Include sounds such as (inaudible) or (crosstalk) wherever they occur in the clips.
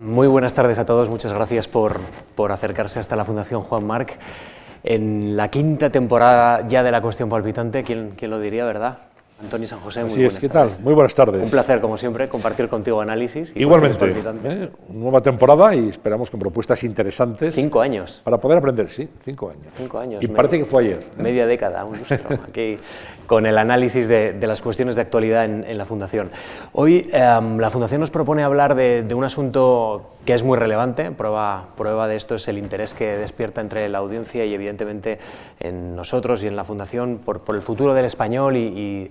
Muy buenas tardes a todos, muchas gracias por, por, acercarse hasta la Fundación Juan Marc. En la quinta temporada ya de La Cuestión Palpitante, ¿quién, quién lo diría, verdad? Antonio San José, muy Así es, ¿qué tal? Muy buenas tardes. Un placer, como siempre, compartir contigo análisis. Y Igualmente, ¿eh? nueva temporada y esperamos con propuestas interesantes. Cinco años. Para poder aprender, sí, cinco años. Cinco años. Y parece que fue ayer. ¿eh? Media década, un lustro, (laughs) aquí con el análisis de, las cuestiones de actualidad en, la Fundación. Hoy em, la Fundación nos propone hablar de, de un asunto que es muy relevante. Prueba, prueba de esto es el interés que despierta entre la audiencia y evidentemente en nosotros y en la Fundación por, por el futuro del español y, y,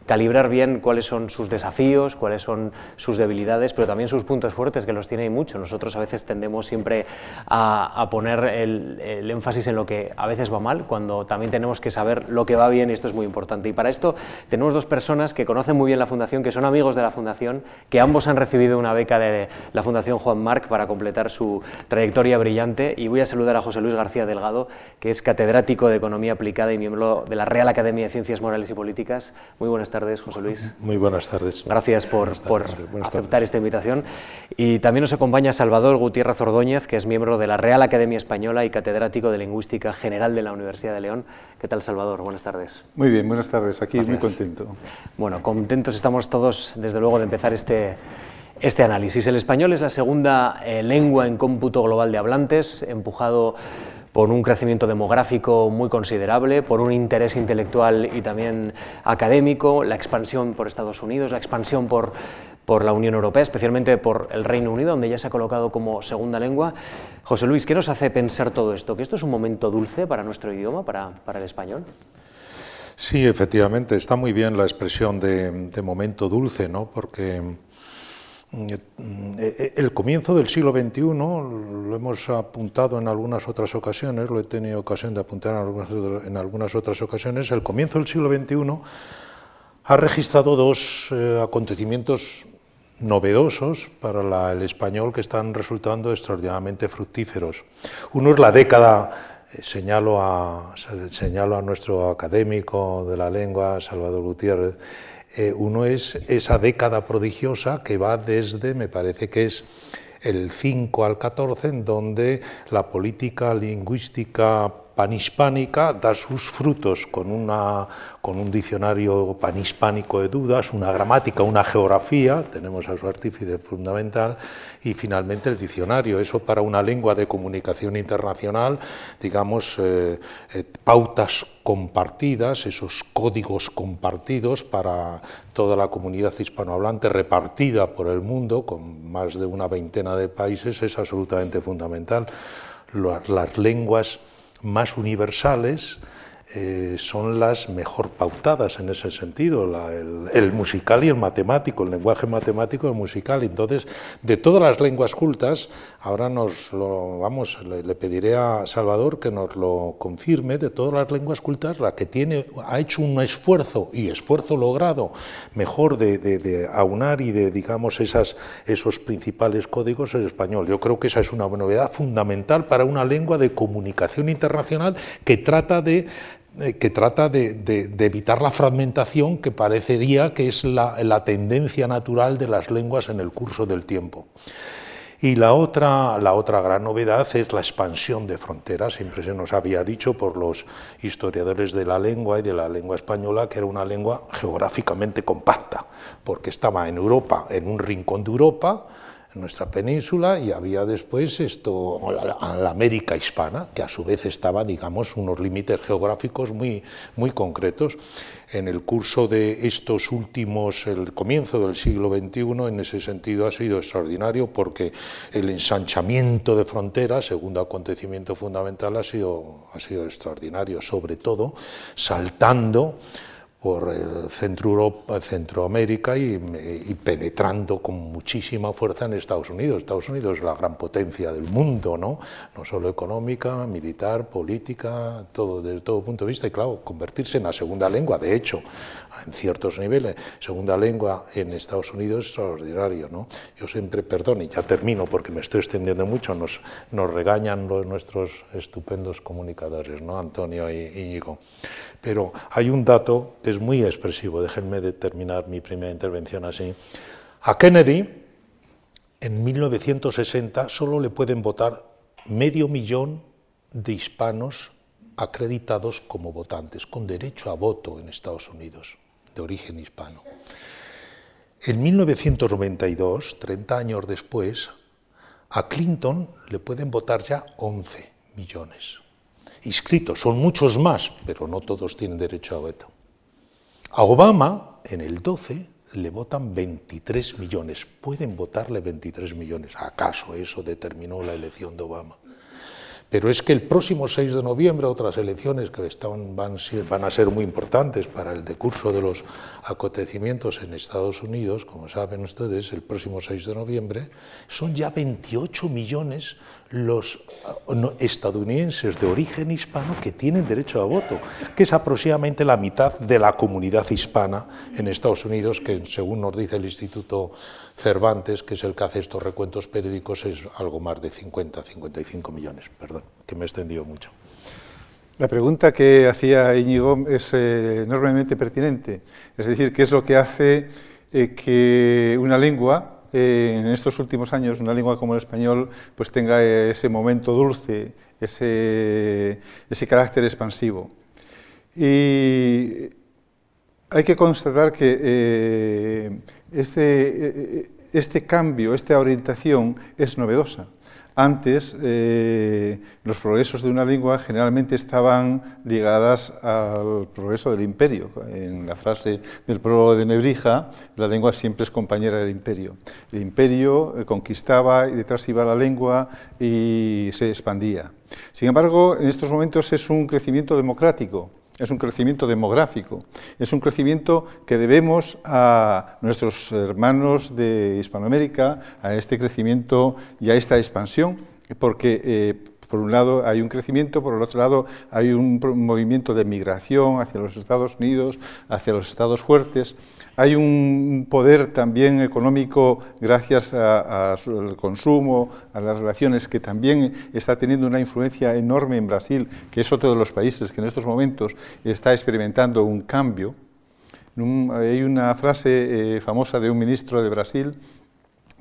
calibrar bien cuáles son sus desafíos, cuáles son sus debilidades, pero también sus puntos fuertes, que los tiene y mucho. Nosotros a veces tendemos siempre a, poner el, el, énfasis en lo que a veces va mal, cuando también tenemos que saber lo que va bien y esto es muy importante. Y para esto tenemos dos personas que conocen muy bien la Fundación, que son amigos de la Fundación, que ambos han recibido una beca de la Fundación Juan Marc para completar su trayectoria brillante y voy a saludar a José Luis García Delgado, que es catedrático de Economía Aplicada y miembro de la Real Academia de Ciencias Morales y Políticas. Muy buenas tardes, José Luis. (laughs) Muy buenas tardes. Gracias por, por aceptar esta invitación. Y también nos acompaña Salvador Gutiérrez Ordóñez, que es miembro de la Real Academia Española y catedrático de Lingüística General de la Universidad de León. ¿Qué tal, Salvador? Buenas tardes. Muy bien, buenas tardes. Aquí Gracias. muy contento. Bueno, contentos estamos todos, desde luego, de empezar este este análisis. El español es la segunda eh, lengua en cómputo global de hablantes, empujado por un crecimiento demográfico muy considerable, por un interés intelectual y también académico, la expansión por Estados Unidos, la expansión por, por la Unión Europea, especialmente por el Reino Unido, donde ya se ha colocado como segunda lengua. José Luis, ¿qué nos hace pensar todo esto? ¿Que esto es un momento dulce para nuestro idioma, para, para el español? Sí, efectivamente, está muy bien la expresión de, de momento dulce, ¿no? porque el comienzo del siglo XXI, lo hemos apuntado en algunas otras ocasiones, lo he tenido ocasión de apuntar en algunas, otras ocasiones, el comienzo del siglo XXI ha registrado dos eh, acontecimientos novedosos para el español que están resultando extraordinariamente fructíferos. Uno es la década, señalo, a, señalo a nuestro académico de la lengua, Salvador Gutiérrez, eh, uno es esa década prodigiosa que va desde, me parece que es el 5 al 14, en donde la política lingüística panhispánica da sus frutos con, una, con un diccionario panhispánico de dudas, una gramática, una geografía, tenemos a su artífice fundamental, y finalmente el diccionario. Eso para una lengua de comunicación internacional, digamos, eh, eh, pautas compartidas, esos códigos compartidos para toda la comunidad hispanohablante repartida por el mundo, con más de una veintena de países, es absolutamente fundamental. Las lenguas más universales eh, son las mejor pautadas en ese sentido, el, musical y el matemático, el lenguaje matemático y el musical. Entonces, de todas las lenguas cultas, ahora nos lo, vamos, le, pediré a Salvador que nos lo confirme, de todas las lenguas cultas, la que tiene, ha hecho un esfuerzo, y esfuerzo logrado, mejor de, aunar y de, digamos, esas, esos principales códigos es español. Yo creo que esa es una novedad fundamental para una lengua de comunicación internacional que trata de que trata de, evitar la fragmentación que parecería que es la, tendencia natural de las lenguas en el curso del tiempo. Y la otra, la otra gran novedad es la expansión de fronteras. Siempre se nos había dicho por los historiadores de la lengua y de la lengua española que era una lengua geográficamente compacta, porque estaba en Europa, en un rincón de Europa, nuestra península y había después esto, la, la, América hispana, que a su vez estaba, digamos, unos límites geográficos muy, muy concretos. En el curso de estos últimos, el comienzo del siglo XXI, en ese sentido ha sido extraordinario porque el ensanchamiento de fronteras, segundo acontecimiento fundamental, ha sido, ha sido extraordinario, sobre todo saltando por centro Europa, Centroamérica y, y, penetrando con muchísima fuerza en Estados Unidos. Estados Unidos es la gran potencia del mundo, ¿no? No solo económica, militar, política, todo desde todo punto de vista. Y claro, convertirse en la segunda lengua, de hecho, en ciertos niveles, segunda lengua en Estados Unidos es extraordinario, ¿no? Yo siempre, perdón, y ya termino porque me estoy extendiendo mucho, nos, nos regañan los, nuestros estupendos comunicadores, ¿no? Antonio y Íñigo. Pero hay un dato que es muy expresivo, déjenme terminar mi primera intervención así. A Kennedy en 1960 solo le pueden votar medio millón de hispanos acreditados como votantes, con derecho a voto en Estados Unidos, de origen hispano. En 1992, 30 años después, a Clinton le pueden votar ya 11 millones. Inscritos, son muchos más, pero no todos tienen derecho a voto. A Obama, en el 12, le votan 23 millones. Pueden votarle 23 millones. ¿Acaso eso determinó la elección de Obama? Pero es que el próximo 6 de noviembre, otras elecciones que están, van, van, a ser muy importantes para el decurso de los acontecimientos en Estados Unidos, como saben ustedes, el próximo 6 de noviembre, son ya 28 millones los estadounidenses de origen hispano que tienen derecho a voto, que es aproximadamente la mitad de la comunidad hispana en Estados Unidos, que según nos dice el Instituto Cervantes, que es el que hace estos recuentos periódicos, es algo más de 50, 55 millones. Perdón, que me he extendido mucho. La pregunta que hacía Íñigo es eh, enormemente pertinente. Es decir, ¿qué es lo que hace eh, que una lengua eh, en estos últimos años una lengua como el español pues tenga ese momento dulce, ese, carácter expansivo. Y hay que constatar que eh, este, eh, este cambio, esta orientación es novedosa. Antes, eh, los progresos de una lengua generalmente estaban ligadas al progreso del imperio. En la frase del prólogo de Nebrija, la lengua siempre es compañera del imperio. El imperio eh, conquistaba y detrás iba la lengua y se expandía. Sin embargo, en estos momentos es un crecimiento democrático es un crecimiento demográfico, es un crecimiento que debemos a nuestros hermanos de Hispanoamérica, a este crecimiento y a esta expansión, porque eh, por un lado hay un crecimiento, por el otro llado hay un movimiento de migración hacia los Estados Unidos, hacia los estados fuertes. Hay un poder también económico gracias al consumo, a las relaciones, que también está teniendo una influencia enorme en Brasil, que es otro de los países que en estos momentos está experimentando un cambio. Hay una frase eh, famosa de un ministro de Brasil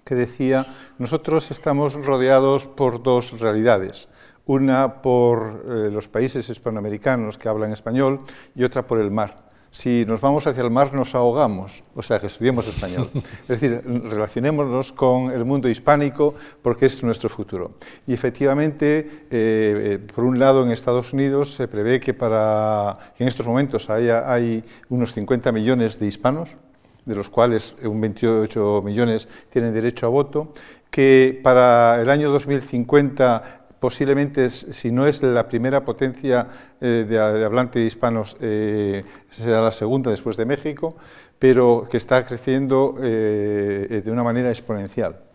que decía, nosotros estamos rodeados por dos realidades, una por eh, los países hispanoamericanos que hablan español y otra por el mar si nos vamos hacia el mar nos ahogamos, o sea, que estudiemos español. (laughs) Es decir, relacionémonos con el mundo hispánico porque es nuestro futuro. Y efectivamente, eh, eh, por un lado, en Estados Unidos se prevé que, para, en estos momentos haya, hay unos 50 millones de hispanos, de los cuales un 28 millones tienen derecho a voto, que para el año 2050 posiblemente, si no es la primera potencia eh, de, de, hablante hispanos, eh, será la segunda después de México, pero que está creciendo eh, de una manera exponencial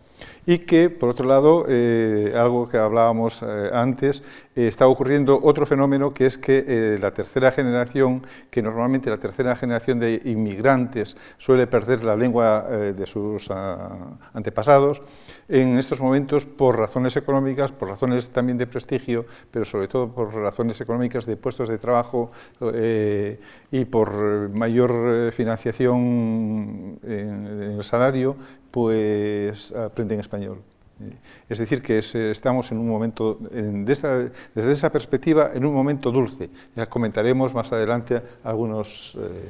y que, por otro lado, eh, algo que hablábamos eh, antes, eh, está ocurriendo otro fenómeno que es que la tercera generación, que normalmente la tercera generación de inmigrantes suele perder la lengua de sus ah, antepasados, en estos momentos, por razones económicas, por razones también de prestigio, pero sobre todo por razones económicas de puestos de trabajo y por mayor financiación en el salario, pues aprenden español. Eh, es decir, que estamos en un momento, desde esa perspectiva, en un momento dulce. Ya comentaremos más adelante algunos... Eh,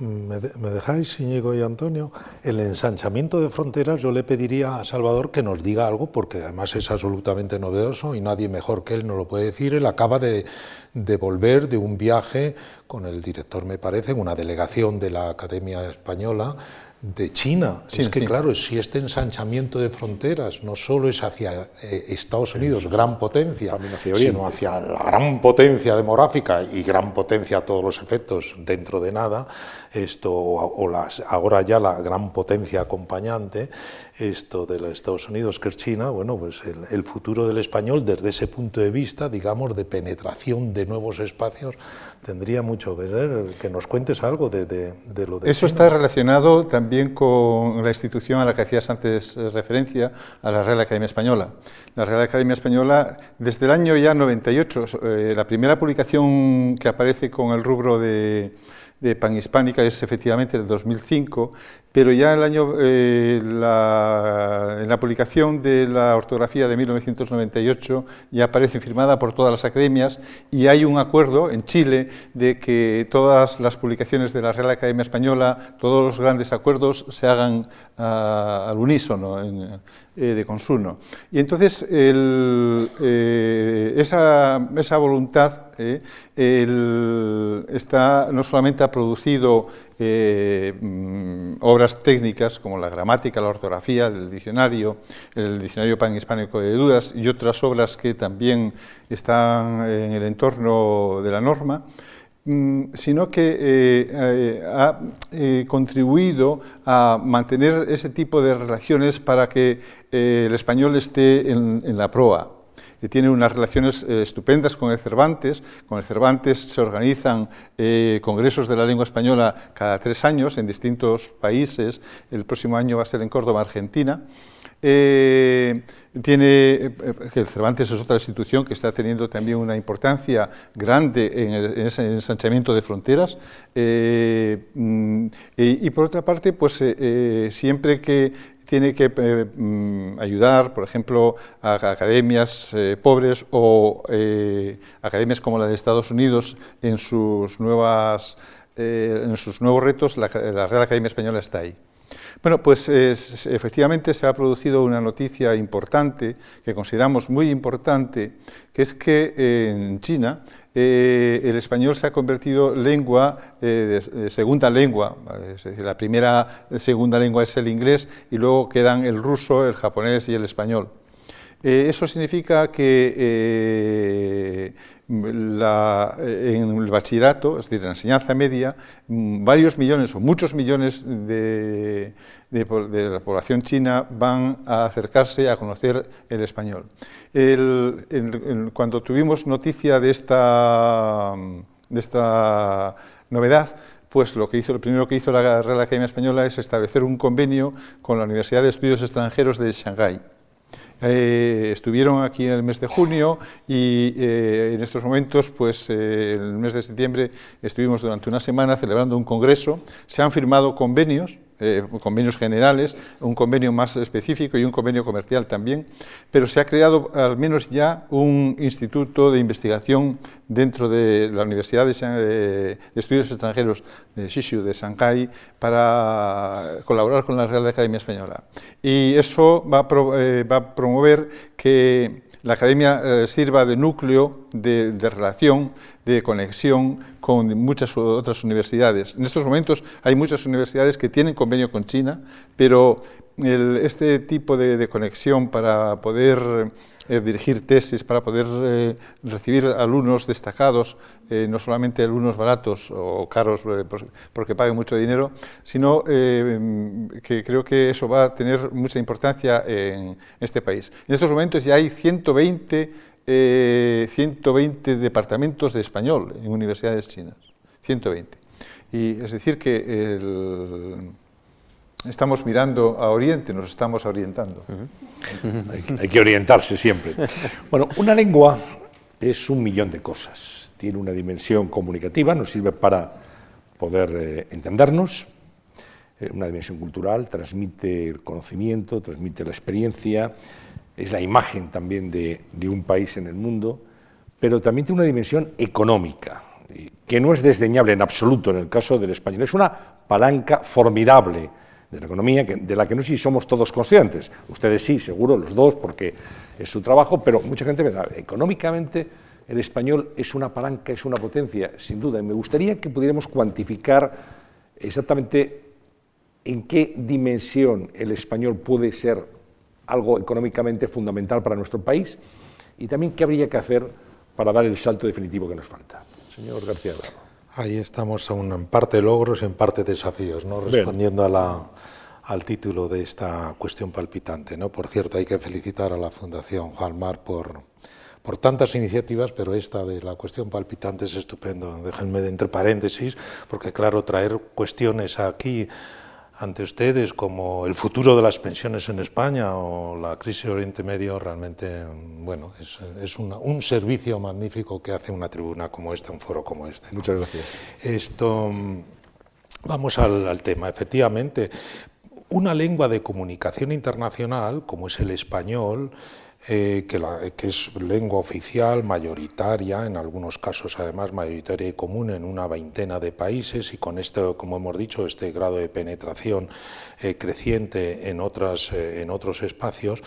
¿Me, dejáis, Íñigo y Antonio? El ensanchamiento de fronteras yo le pediría a Salvador que nos diga algo, porque además es absolutamente novedoso y nadie mejor que él nos lo puede decir. Él acaba de, de volver de un viaje con el director, me parece, una delegación de la Academia Española, de China. es que, claro, si este ensanchamiento de fronteras no solo es hacia eh, Estados Unidos, gran potencia, sino hacia la gran potencia demográfica y gran potencia a todos los efectos dentro de nada, esto, o las, ahora ya la gran potencia acompañante, esto de los Estados Unidos, que es China, bueno, pues el, futuro del español desde ese punto de vista, digamos, de penetración de nuevos espacios, tendría mucho que ver. Que nos cuentes algo de, de, lo de Eso está relacionado también con la institución a la que hacías antes referencia, a la Real Academia Española. La Real Academia Española, desde el año ya 98, eh, la primera publicación que aparece con el rubro de de Panhispánica es efectivamente el 2005, pero ya el año, eh, la, en la publicación de la ortografía de 1998 ya aparece firmada por todas las academias y hay un acuerdo en Chile de que todas las publicaciones de la Real Academia Española, todos los grandes acuerdos se hagan ah, al unísono, eh, de consuno. Y entonces eh, esa, esa, voluntad está, no solamente ha producido eh, mm, obras técnicas como la gramática, la ortografía, el diccionario, el diccionario pan-hispánico de dudas y otras obras que también están en el entorno de la norma, mm, sino que eh, eh, ha contribuido a mantener ese tipo de relaciones para que el español esté en la proa tiene unas relaciones eh, estupendas con el Cervantes. Con el Cervantes se organizan eh, congresos de la lengua española cada tres años en distintos países. El próximo año va a ser en Córdoba, Argentina. Eh, tiene, el Cervantes es otra institución que está teniendo también una importancia grande en, ese ensanchamiento de fronteras. Mm, y, y, por otra parte, pues siempre que tiene que eh, mm, ayudar, por ejemplo, a academias eh, pobres o eh, academias como la de Estados Unidos en sus, nuevas, en sus nuevos retos, la, Real Academia Española está ahí. Bueno, pues efectivamente se ha producido una noticia importante, que consideramos muy importante, que es que en China eh, el español se ha convertido lengua, eh, de, segunda lengua, es decir, la primera segunda lengua es el inglés y luego quedan el ruso, el japonés y el español. Eh, eso significa que en el bachillerato, es decir, en la enseñanza media, mm, varios millones o muchos millones de, la población china van a acercarse a conocer el español. cuando tuvimos noticia de esta, de esta novedad, pues lo que hizo, lo primero que hizo la Real Academia Española es establecer un convenio con la Universidad de Estudios Extranjeros de Shanghái eh, estuvieron aquí en el mes de junio y eh, en estos momentos, pues eh, en el mes de septiembre, estuvimos durante una semana celebrando un congreso. Se han firmado convenios eh, convenios generales, un convenio más específico y un convenio comercial también, pero se ha creado al menos ya un instituto de investigación dentro de la Universidad de, Estudios Extranjeros de Shishu, de Shanghai, para colaborar con la Real Academia Española. Y eso va a, eh, va a promover que la academia eh, sirva de núcleo de, relación, de conexión con muchas otras universidades. En estos momentos hay muchas universidades que tienen convenio con China, pero este tipo de conexión para poder eh, dirigir tesis, para poder eh, recibir alumnos destacados, eh, no solamente alumnos baratos o caros porque paguen mucho dinero, sino que creo que eso va a tener mucha importancia en este país. En estos momentos ya hay 120, 120 departamentos de español en universidades chinas, 120. Y es decir que el, estamos mirando a Oriente, nos estamos orientando. (laughs) hay, que orientarse siempre. Bueno, una lengua es un millón de cosas. Tiene una dimensión comunicativa, nos sirve para poder eh, entendernos, eh, una dimensión cultural, transmite el conocimiento, transmite la experiencia, es la imagen también de, de un país en el mundo, pero también tiene una dimensión económica, que no es desdeñable en absoluto en el caso del español. Es una palanca formidable de la economía, de la que no sé si somos todos conscientes. Ustedes sí, seguro, los dos, porque es su trabajo, pero mucha gente ve, económicamente el español es una palanca, es una potencia, sin duda. Y me gustaría que pudiéramos cuantificar exactamente en qué dimensión el español puede ser algo económicamente fundamental para nuestro país y también qué habría que hacer para dar el salto definitivo que nos falta. Señor García Ahí estamos en parte logros y en parte desafíos, ¿no? respondiendo al título de esta cuestión palpitante. ¿no? Por cierto, hay que felicitar a la Fundación Juan Mar por, por tantas iniciativas, pero esta de la cuestión palpitante es estupendo. Déjenme de entre paréntesis, porque claro, traer cuestiones aquí ante ustedes como el futuro de las pensiones en España o la crisis de Oriente Medio, realmente bueno, es, es un servicio magnífico que hace una tribuna como esta, un foro como este. Muchas gracias. Esto, Vamos al, al tema. Efectivamente, una lengua de comunicación internacional, como es el español, eh, que, es lengua oficial, mayoritaria, en algunos casos además mayoritaria y común en una veintena de países y con este, como hemos dicho, este grado de penetración eh, creciente en, otras, eh, en otros espacios,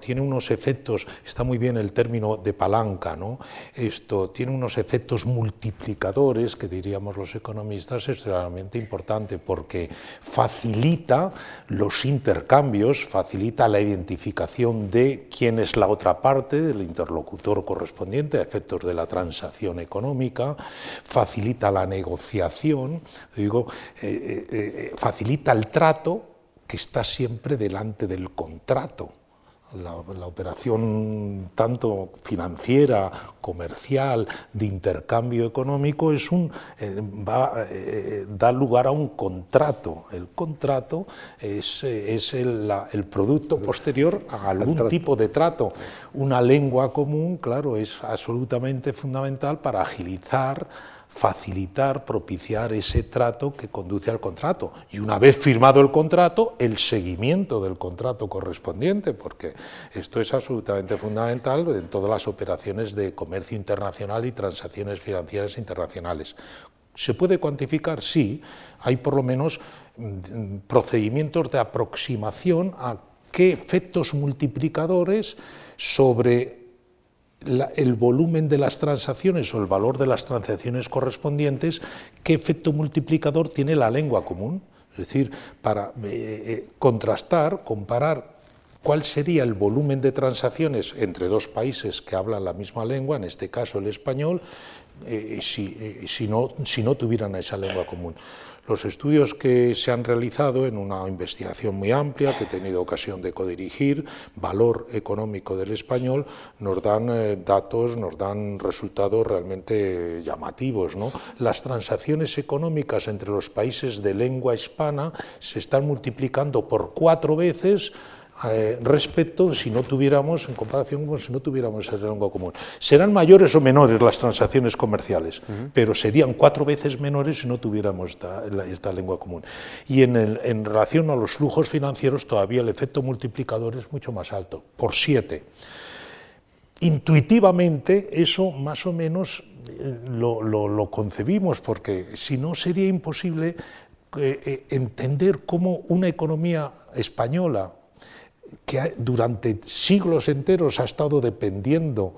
tiene unos efectos, está muy bien el término de palanca, ¿no? esto tiene unos efectos multiplicadores que diríamos los economistas extremadamente importante porque facilita los intercambios, facilita la identificación de quienes la otra parte del interlocutor correspondiente a efectos de la transacción económica, facilita la negociación, digo, eh, eh, eh, facilita el trato que está siempre delante del contrato la, operación tanto financiera, comercial, de intercambio económico, es un, eh, va, eh, da lugar a un contrato. El contrato es, es el, el, producto posterior a algún tipo de trato. Una lengua común, claro, es absolutamente fundamental para agilizar facilitar, propiciar ese trato que conduce al contrato. Y una vez firmado el contrato, el seguimiento del contrato correspondiente, porque esto es absolutamente fundamental en todas las operaciones de comercio internacional y transacciones financieras internacionales. ¿Se puede cuantificar? Sí, hay por lo menos mm, procedimientos de aproximación a qué efectos multiplicadores sobre el volumen de las transacciones o el valor de las transacciones correspondientes, qué efecto multiplicador tiene la lengua común. Es decir, para eh, eh, contrastar, comparar cuál sería el volumen de transacciones entre dos países que hablan la misma lengua, en este caso el español, eh, si, no, si no tuvieran esa lengua común. Los estudios que se han realizado en una investigación muy amplia que he tenido ocasión de codirigir, valor económico del español, nos dan eh, datos, nos dan resultados realmente llamativos. ¿no? Las transacciones económicas entre los países de lengua hispana se están multiplicando por cuatro veces eh, respecto si no tuviéramos, en comparación con si no tuviéramos esa lengua común. Serán mayores o menores las transacciones comerciales, pero serían cuatro veces menores si no tuviéramos esta, lengua común. Y en, en, relación a los flujos financieros, todavía el efecto multiplicador es mucho más alto, por siete. Intuitivamente, eso más o menos eh, lo, lo, concebimos, porque si no sería imposible eh, entender cómo una economía española, que durante siglos enteros ha estado dependiendo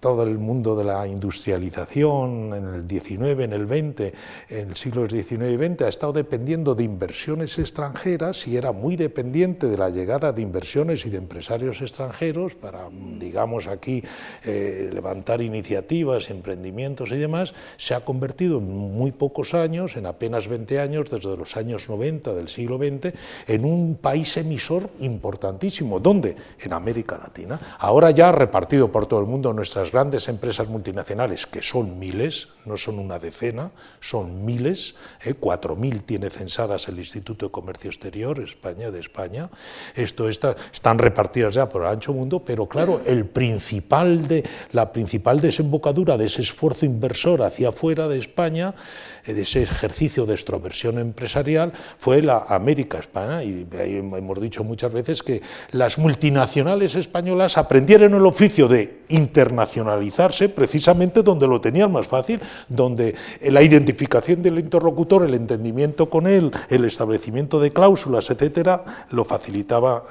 todo el mundo de la industrialización en el 19, en el 20, en el siglo XIX y XX, ha estado dependiendo de inversiones extranjeras y era muy dependiente de la llegada de inversiones y de empresarios extranjeros para, digamos, aquí eh, levantar iniciativas, emprendimientos y demás, se ha convertido en muy pocos años, en apenas 20 años, desde los años 90 del siglo XX, en un país emisor importantísimo. ¿Dónde? En América Latina. Ahora ya repartido por todo el mundo nuestras grandes empresas multinacionales, que son miles, no son una decena, son miles, ¿eh? 4.000 tiene censadas el Instituto de Comercio Exterior, España, de España, esto está, están repartidas ya por el ancho mundo, pero claro, el principal de, la principal desembocadura de ese esfuerzo inversor hacia afuera de España, eh, de ese ejercicio de extroversión empresarial, fue la América España, y hemos dicho muchas veces que las multinacionales españolas aprendieron el oficio de internacionalizarse precisamente donde lo tenían más fácil, donde la identificación del interlocutor, el entendimiento con él, el establecimiento de cláusulas, etcétera, lo facilitaba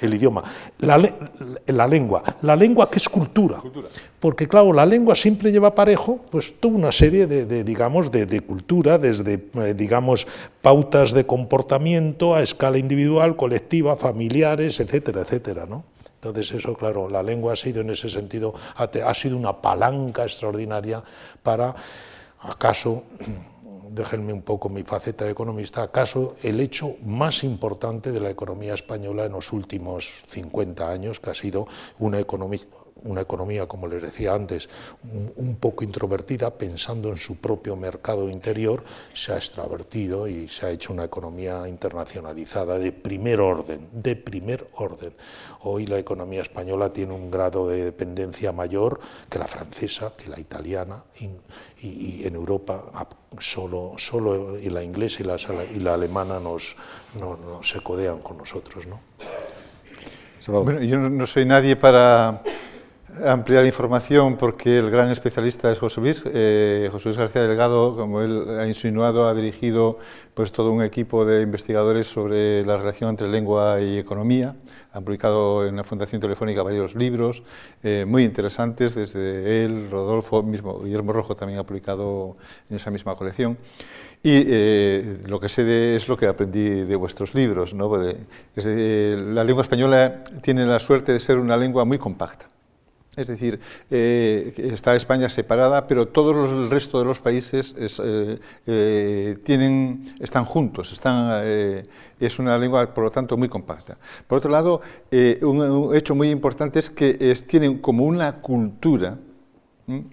el idioma. La, lengua, la lengua que es cultura, porque claro, la lengua siempre lleva parejo pues toda una serie de, digamos, de, cultura, desde, eh, digamos, pautas de comportamiento a escala individual, colectiva, familiares, etcétera, etcétera, ¿no? Entonces eso, claro, la lengua ha sido en ese sentido, ha sido una palanca extraordinaria para, acaso, (clears throat) déjenme un poco mi faceta de economista, acaso el hecho más importante de la economía española en los últimos 50 años, que ha sido una economía una economía, como les decía antes, un, poco introvertida, pensando en su propio mercado interior, se ha extravertido y se ha hecho una economía internacionalizada de primer orden, de primer orden. Hoy la economía española tiene un grado de dependencia mayor que la francesa, que la italiana, y, en Europa solo, solo y la inglesa y la, y la alemana nos, no, se codean con nosotros. ¿no? Bueno, yo no soy nadie para ampliar información porque el gran especialista es José Luis. Eh, José Luis García Delgado, como él ha insinuado, ha dirigido pues, todo un equipo de investigadores sobre la relación entre lengua y economía. Ha publicado en la Fundación Telefónica varios libros eh, muy interesantes, desde él, Rodolfo, mismo Guillermo Rojo también ha publicado en esa misma colección. Y eh, lo que sé de, es lo que aprendí de vuestros libros. ¿no? la lengua española tiene la suerte de ser una lengua muy compacta. Es decir, eh, está España separada, pero todos el resto de los países eh, eh, tienen, están juntos, están, es una lengua, por lo tanto, muy compacta. Por otro lado, un, hecho muy importante es que tienen como una cultura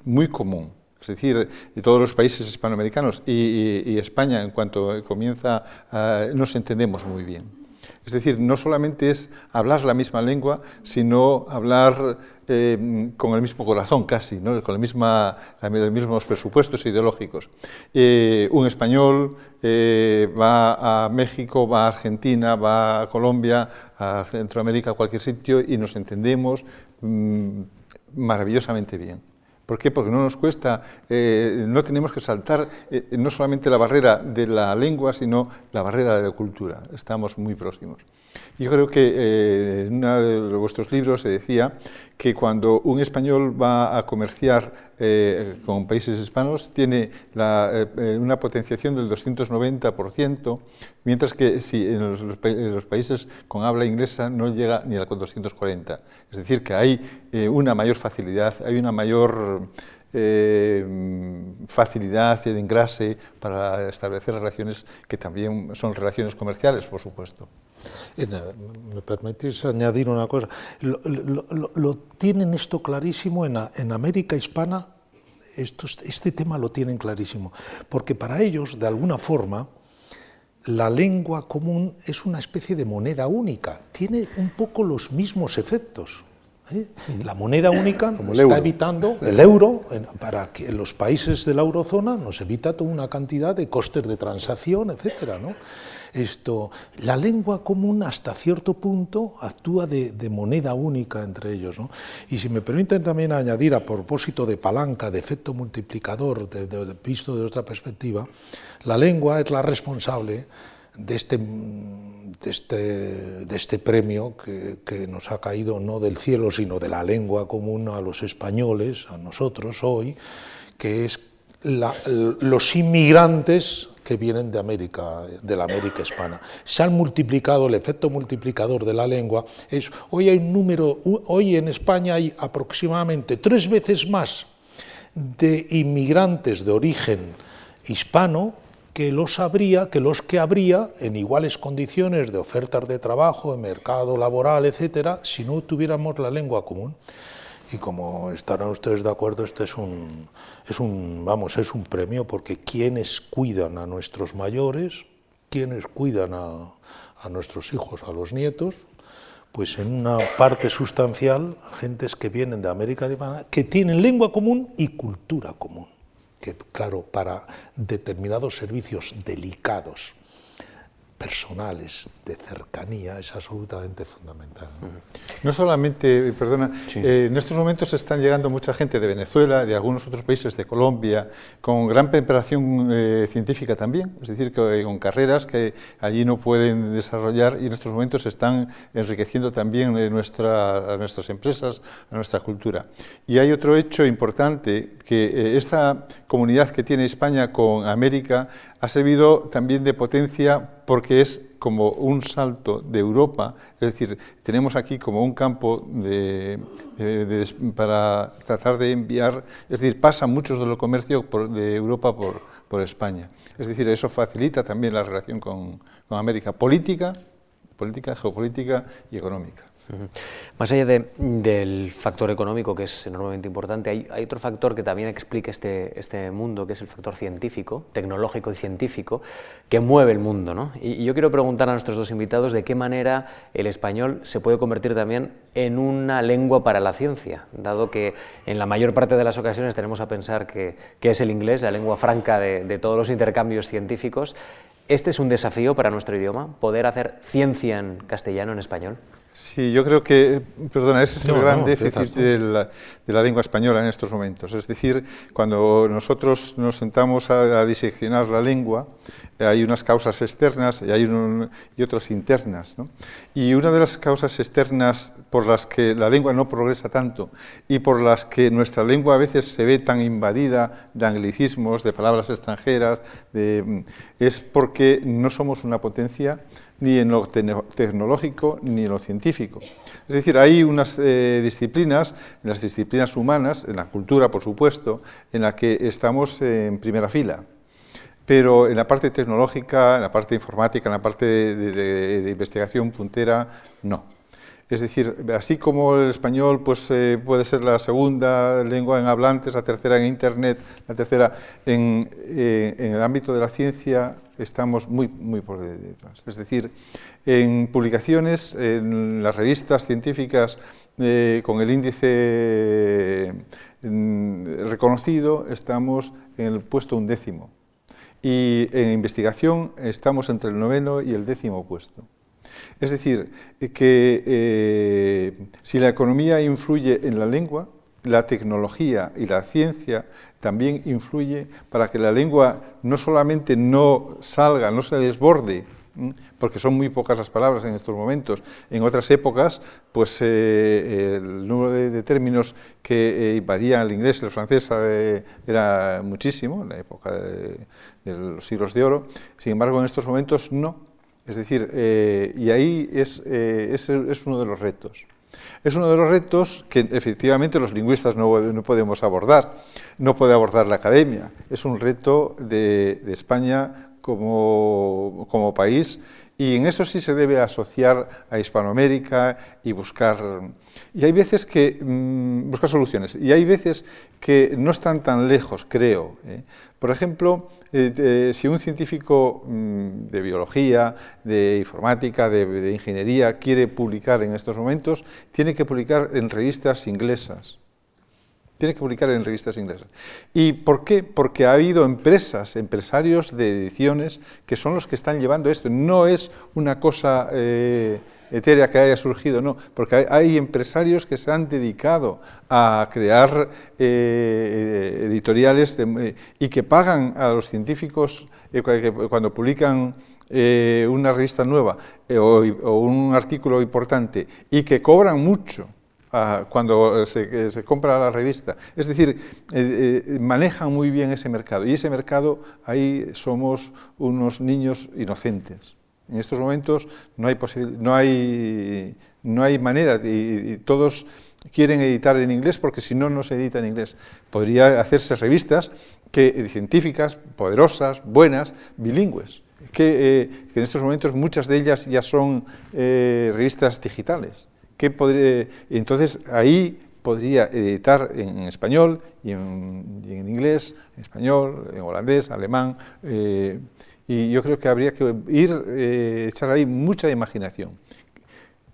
muy común. Es decir, de todos los países hispanoamericanos y, España, en cuanto comienza, nos entendemos muy bien. Es decir, no solamente es hablar la misma lengua, sino hablar eh, con el mismo corazón casi, ¿no? con los mismos presupuestos ideológicos. Eh, un español eh, va a México, va a Argentina, va a Colombia, a Centroamérica, a cualquier sitio y nos entendemos mm, maravillosamente bien. ¿Por qué? Porque no nos cuesta, eh, no tenemos que saltar eh, no solamente la barrera de la lengua, sino la barrera de la cultura. Estamos muy próximos. Yo creo que eh, en uno de vuestros libros se decía que cuando un español va a comerciar eh, con países hispanos tiene eh, una potenciación del 290%, mientras que si en los, países con habla inglesa no llega ni al 240. Es decir, que hay una mayor facilidad, hay una mayor facilidad en engrase para establecer relaciones que también son relaciones comerciales, por supuesto. Eh, ¿Me permitís añadir una cosa? Lo, tienen esto clarísimo en América Hispana, este tema lo tienen clarísimo, porque para ellos, de alguna forma, la lengua común es una especie de moneda única, tiene un poco los mismos efectos. ¿Eh? La moneda única está evitando, el euro, para que los países de la eurozona nos evita toda una cantidad de costes de transacción, etcétera, ¿no? Esto, la lengua común hasta cierto punto actúa de, moneda única entre ellos. Y si me permiten también añadir a propósito de palanca, de efecto multiplicador, de, visto de otra perspectiva, la lengua es la responsable de este, de este, de este premio que, que, nos ha caído no del cielo, sino de la lengua común a los españoles, a nosotros hoy, que es los inmigrantes que vienen de América, de la América hispana. Se han multiplicado, el efecto multiplicador de la lengua es, hoy hay un número, hoy en España hay aproximadamente tres veces más de inmigrantes de origen hispano que los habría, que los que habría en iguales condiciones de ofertas de trabajo, de mercado laboral, etcétera, si no tuviéramos la lengua común. Y como estarán ustedes de acuerdo, este es un, es un, vamos, es un premio porque quienes cuidan a nuestros mayores, quienes cuidan a, a nuestros hijos, a los nietos, pues en una parte sustancial, gentes que vienen de América Latina, que tienen lengua común y cultura común, que claro, para determinados servicios delicados personales, de cercanía, es absolutamente fundamental. No solamente, perdona, eh, en estos momentos están llegando mucha gente de Venezuela, de algunos otros países, de Colombia, con gran preparación eh, científica también, es decir, que, con carreras que allí no pueden desarrollar y en estos momentos están enriqueciendo también eh, nuestra, a nuestras empresas, a nuestra cultura. Y hay otro hecho importante, que esta comunidad que tiene España con América ha servido también de potencia porque es como un salto de Europa, es decir, tenemos aquí como un campo para tratar de enviar, es decir, pasa muchos de los comercios de Europa por, España. Es decir, eso facilita también la relación con, América, política, política, geopolítica y económica. Más allá del factor económico, que es enormemente importante, hay, otro factor que también explica este, este, mundo, que es el factor científico, tecnológico y científico, que mueve el mundo. ¿no? Y, yo quiero preguntar a nuestros dos invitados de qué manera el español se puede convertir también en una lengua para la ciencia, dado que en la mayor parte de las ocasiones tenemos a pensar que, es el inglés, la lengua franca de, de todos los intercambios científicos. ¿Este es un desafío para nuestro idioma, poder hacer ciencia en castellano, en español? Sí, yo creo que, perdona, ese es el gran déficit de la, lengua española en estos momentos. Es decir, cuando nosotros nos sentamos a, diseccionar la lengua, hay unas causas externas y hay y otras internas. Y una de las causas externas por las que la lengua no progresa tanto y por las que nuestra lengua a veces se ve tan invadida de anglicismos, de palabras extranjeras, es porque no somos una potencia ni en lo tecnológico ni en lo científico. Es decir, hay unas eh, disciplinas, en las disciplinas humanas, en la cultura, por supuesto, en la que estamos en primera fila. Pero en la parte tecnológica, en la parte informática, en la parte de, investigación puntera, no. Es decir, así como el español pues, eh, puede ser la segunda lengua en hablantes, la tercera en Internet, la tercera en, eh, en el ámbito de la ciencia, estamos muy, muy por detrás. Es decir, en publicaciones, en las revistas científicas eh, con el índice mm, reconocido, estamos en el puesto undécimo. Y en investigación estamos entre el noveno y el décimo puesto. Es decir, que eh, si la economía influye en la lengua, la tecnología y la ciencia también influye para que la lengua no solamente no salga, no se desborde, porque son muy pocas las palabras en estos momentos. En otras épocas, pues eh, el número de, términos que eh, invadían el inglés y el francés eh, era muchísimo, en la época de, los siglos de oro. Sin embargo, en estos momentos no. Es decir, y ahí es, es uno de los retos. Es uno de los retos que efectivamente los lingüistas no, podemos abordar, no puede abordar la academia. Es un reto de, España como, país y en eso sí se debe asociar a Hispanoamérica y buscar... Y hay veces que mm, buscar soluciones y hay veces que no están tan lejos, creo. ¿eh? Por ejemplo, eh, si un científico mm, de biología, de informática, de, ingeniería quiere publicar en estos momentos, tiene que publicar en revistas inglesas. Tiene que publicar en revistas inglesas. ¿Y por qué? Porque ha habido empresas, empresarios de ediciones que son los que están llevando esto. No es una cosa... Eh, etérea que haya surgido, no, porque hay, empresarios que se han dedicado a crear eh, editoriales eh, y que pagan a los científicos eh, cuando publican una revista nueva o, un artículo importante y que cobran mucho ah, cuando se, compra la revista. Es decir, manejan muy bien ese mercado y ese mercado ahí somos unos niños inocentes. En estos momentos no hay, no hay, no hay manera y, todos quieren editar en inglés porque si no, no se edita en inglés. Podría hacerse revistas que, científicas, poderosas, buenas, bilingües, que, eh, en estos momentos muchas de ellas ya son eh, revistas digitales. Que entonces ahí podría editar en español y en, inglés, en español, en holandés, alemán. Eh, y yo creo que habría que ir, eh, echar ahí mucha imaginación,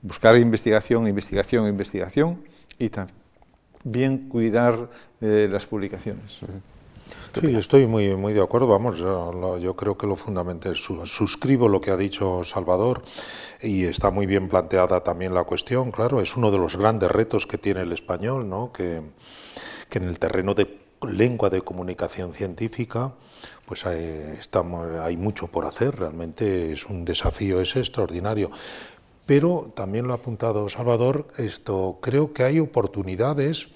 buscar investigación, investigación, investigación y también cuidar eh, las publicaciones. Sí, estoy muy, muy de acuerdo. Vamos, yo, creo que lo fundamental, suscribo lo que ha dicho Salvador y está muy bien planteada también la cuestión. Claro, es uno de los grandes retos que tiene el español, ¿no? que, que en el terreno de lengua de comunicación científica pues hay, estamos, hay mucho por hacer, realmente es un desafío, es extraordinario. Pero también lo ha apuntado Salvador, esto creo que hay oportunidades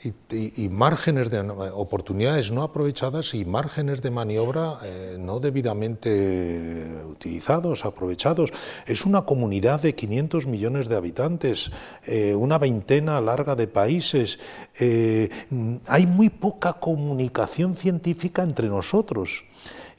y, márgenes de oportunidades no aprovechadas y márgenes de maniobra eh, no debidamente utilizados, aprovechados. Es una comunidad de 500 millones de habitantes, eh, una veintena larga de países. Eh, hay muy poca comunicación científica entre nosotros.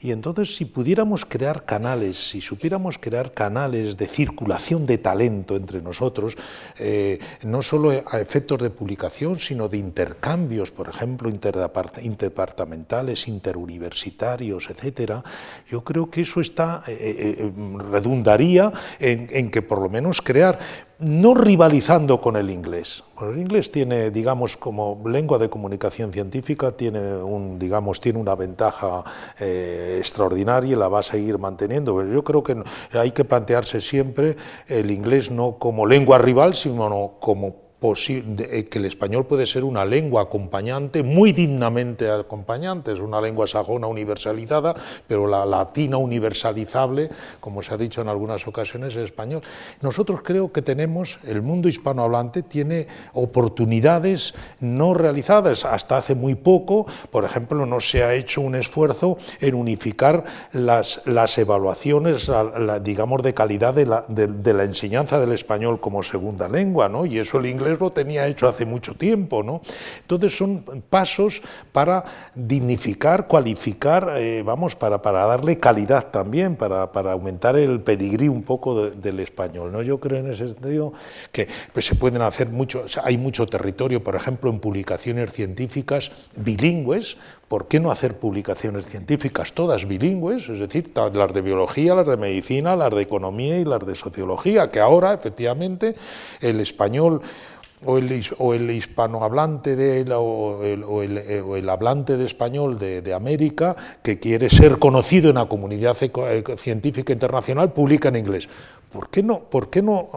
Y entonces si pudiéramos crear canales, si supiéramos crear canales de circulación de talento entre nosotros, eh, no solo a efectos de publicación, sino de intercambios, por ejemplo, interdepartamentales, interuniversitarios, etcétera, yo creo que eso está, eh, eh, redundaría en, en que por lo menos crear no rivalizando con el inglés. el inglés tiene, digamos, como lengua de comunicación científica, tiene, un, digamos, tiene una ventaja eh, extraordinaria y la va a seguir manteniendo. Pero yo creo que hay que plantearse siempre el inglés no como lengua rival, sino como eh, que el español puede ser una lengua acompañante, muy dignamente acompañante, es una lengua sajona universalizada, pero la latina universalizable, como se ha dicho en algunas ocasiones, es español. Nosotros creo que tenemos, el mundo hispanohablante tiene oportunidades no realizadas. Hasta hace muy poco, por ejemplo, no se ha hecho un esfuerzo en unificar las, las evaluaciones, digamos, de calidad de la, de la enseñanza del español como segunda lengua, ¿no? y eso el inglés lo tenía hecho hace mucho tiempo. ¿no? Entonces son pasos para dignificar, cualificar, eh, vamos, para, para, darle calidad también, para, para aumentar el pedigrí un poco del español. ¿no? Yo creo en ese sentido que pues, se pueden hacer mucho, hay mucho territorio, por ejemplo, en publicaciones científicas bilingües, ¿por qué no hacer publicaciones científicas todas bilingües? Es decir, las de biología, las de medicina, las de economía y las de sociología, que ahora efectivamente el español o el, o el hispanohablante de, o, el, o, el, eh, o el hablante de español de, de, América que quiere ser conocido en la comunidad eh, científica internacional publica en inglés. ¿Por qué no, por qué no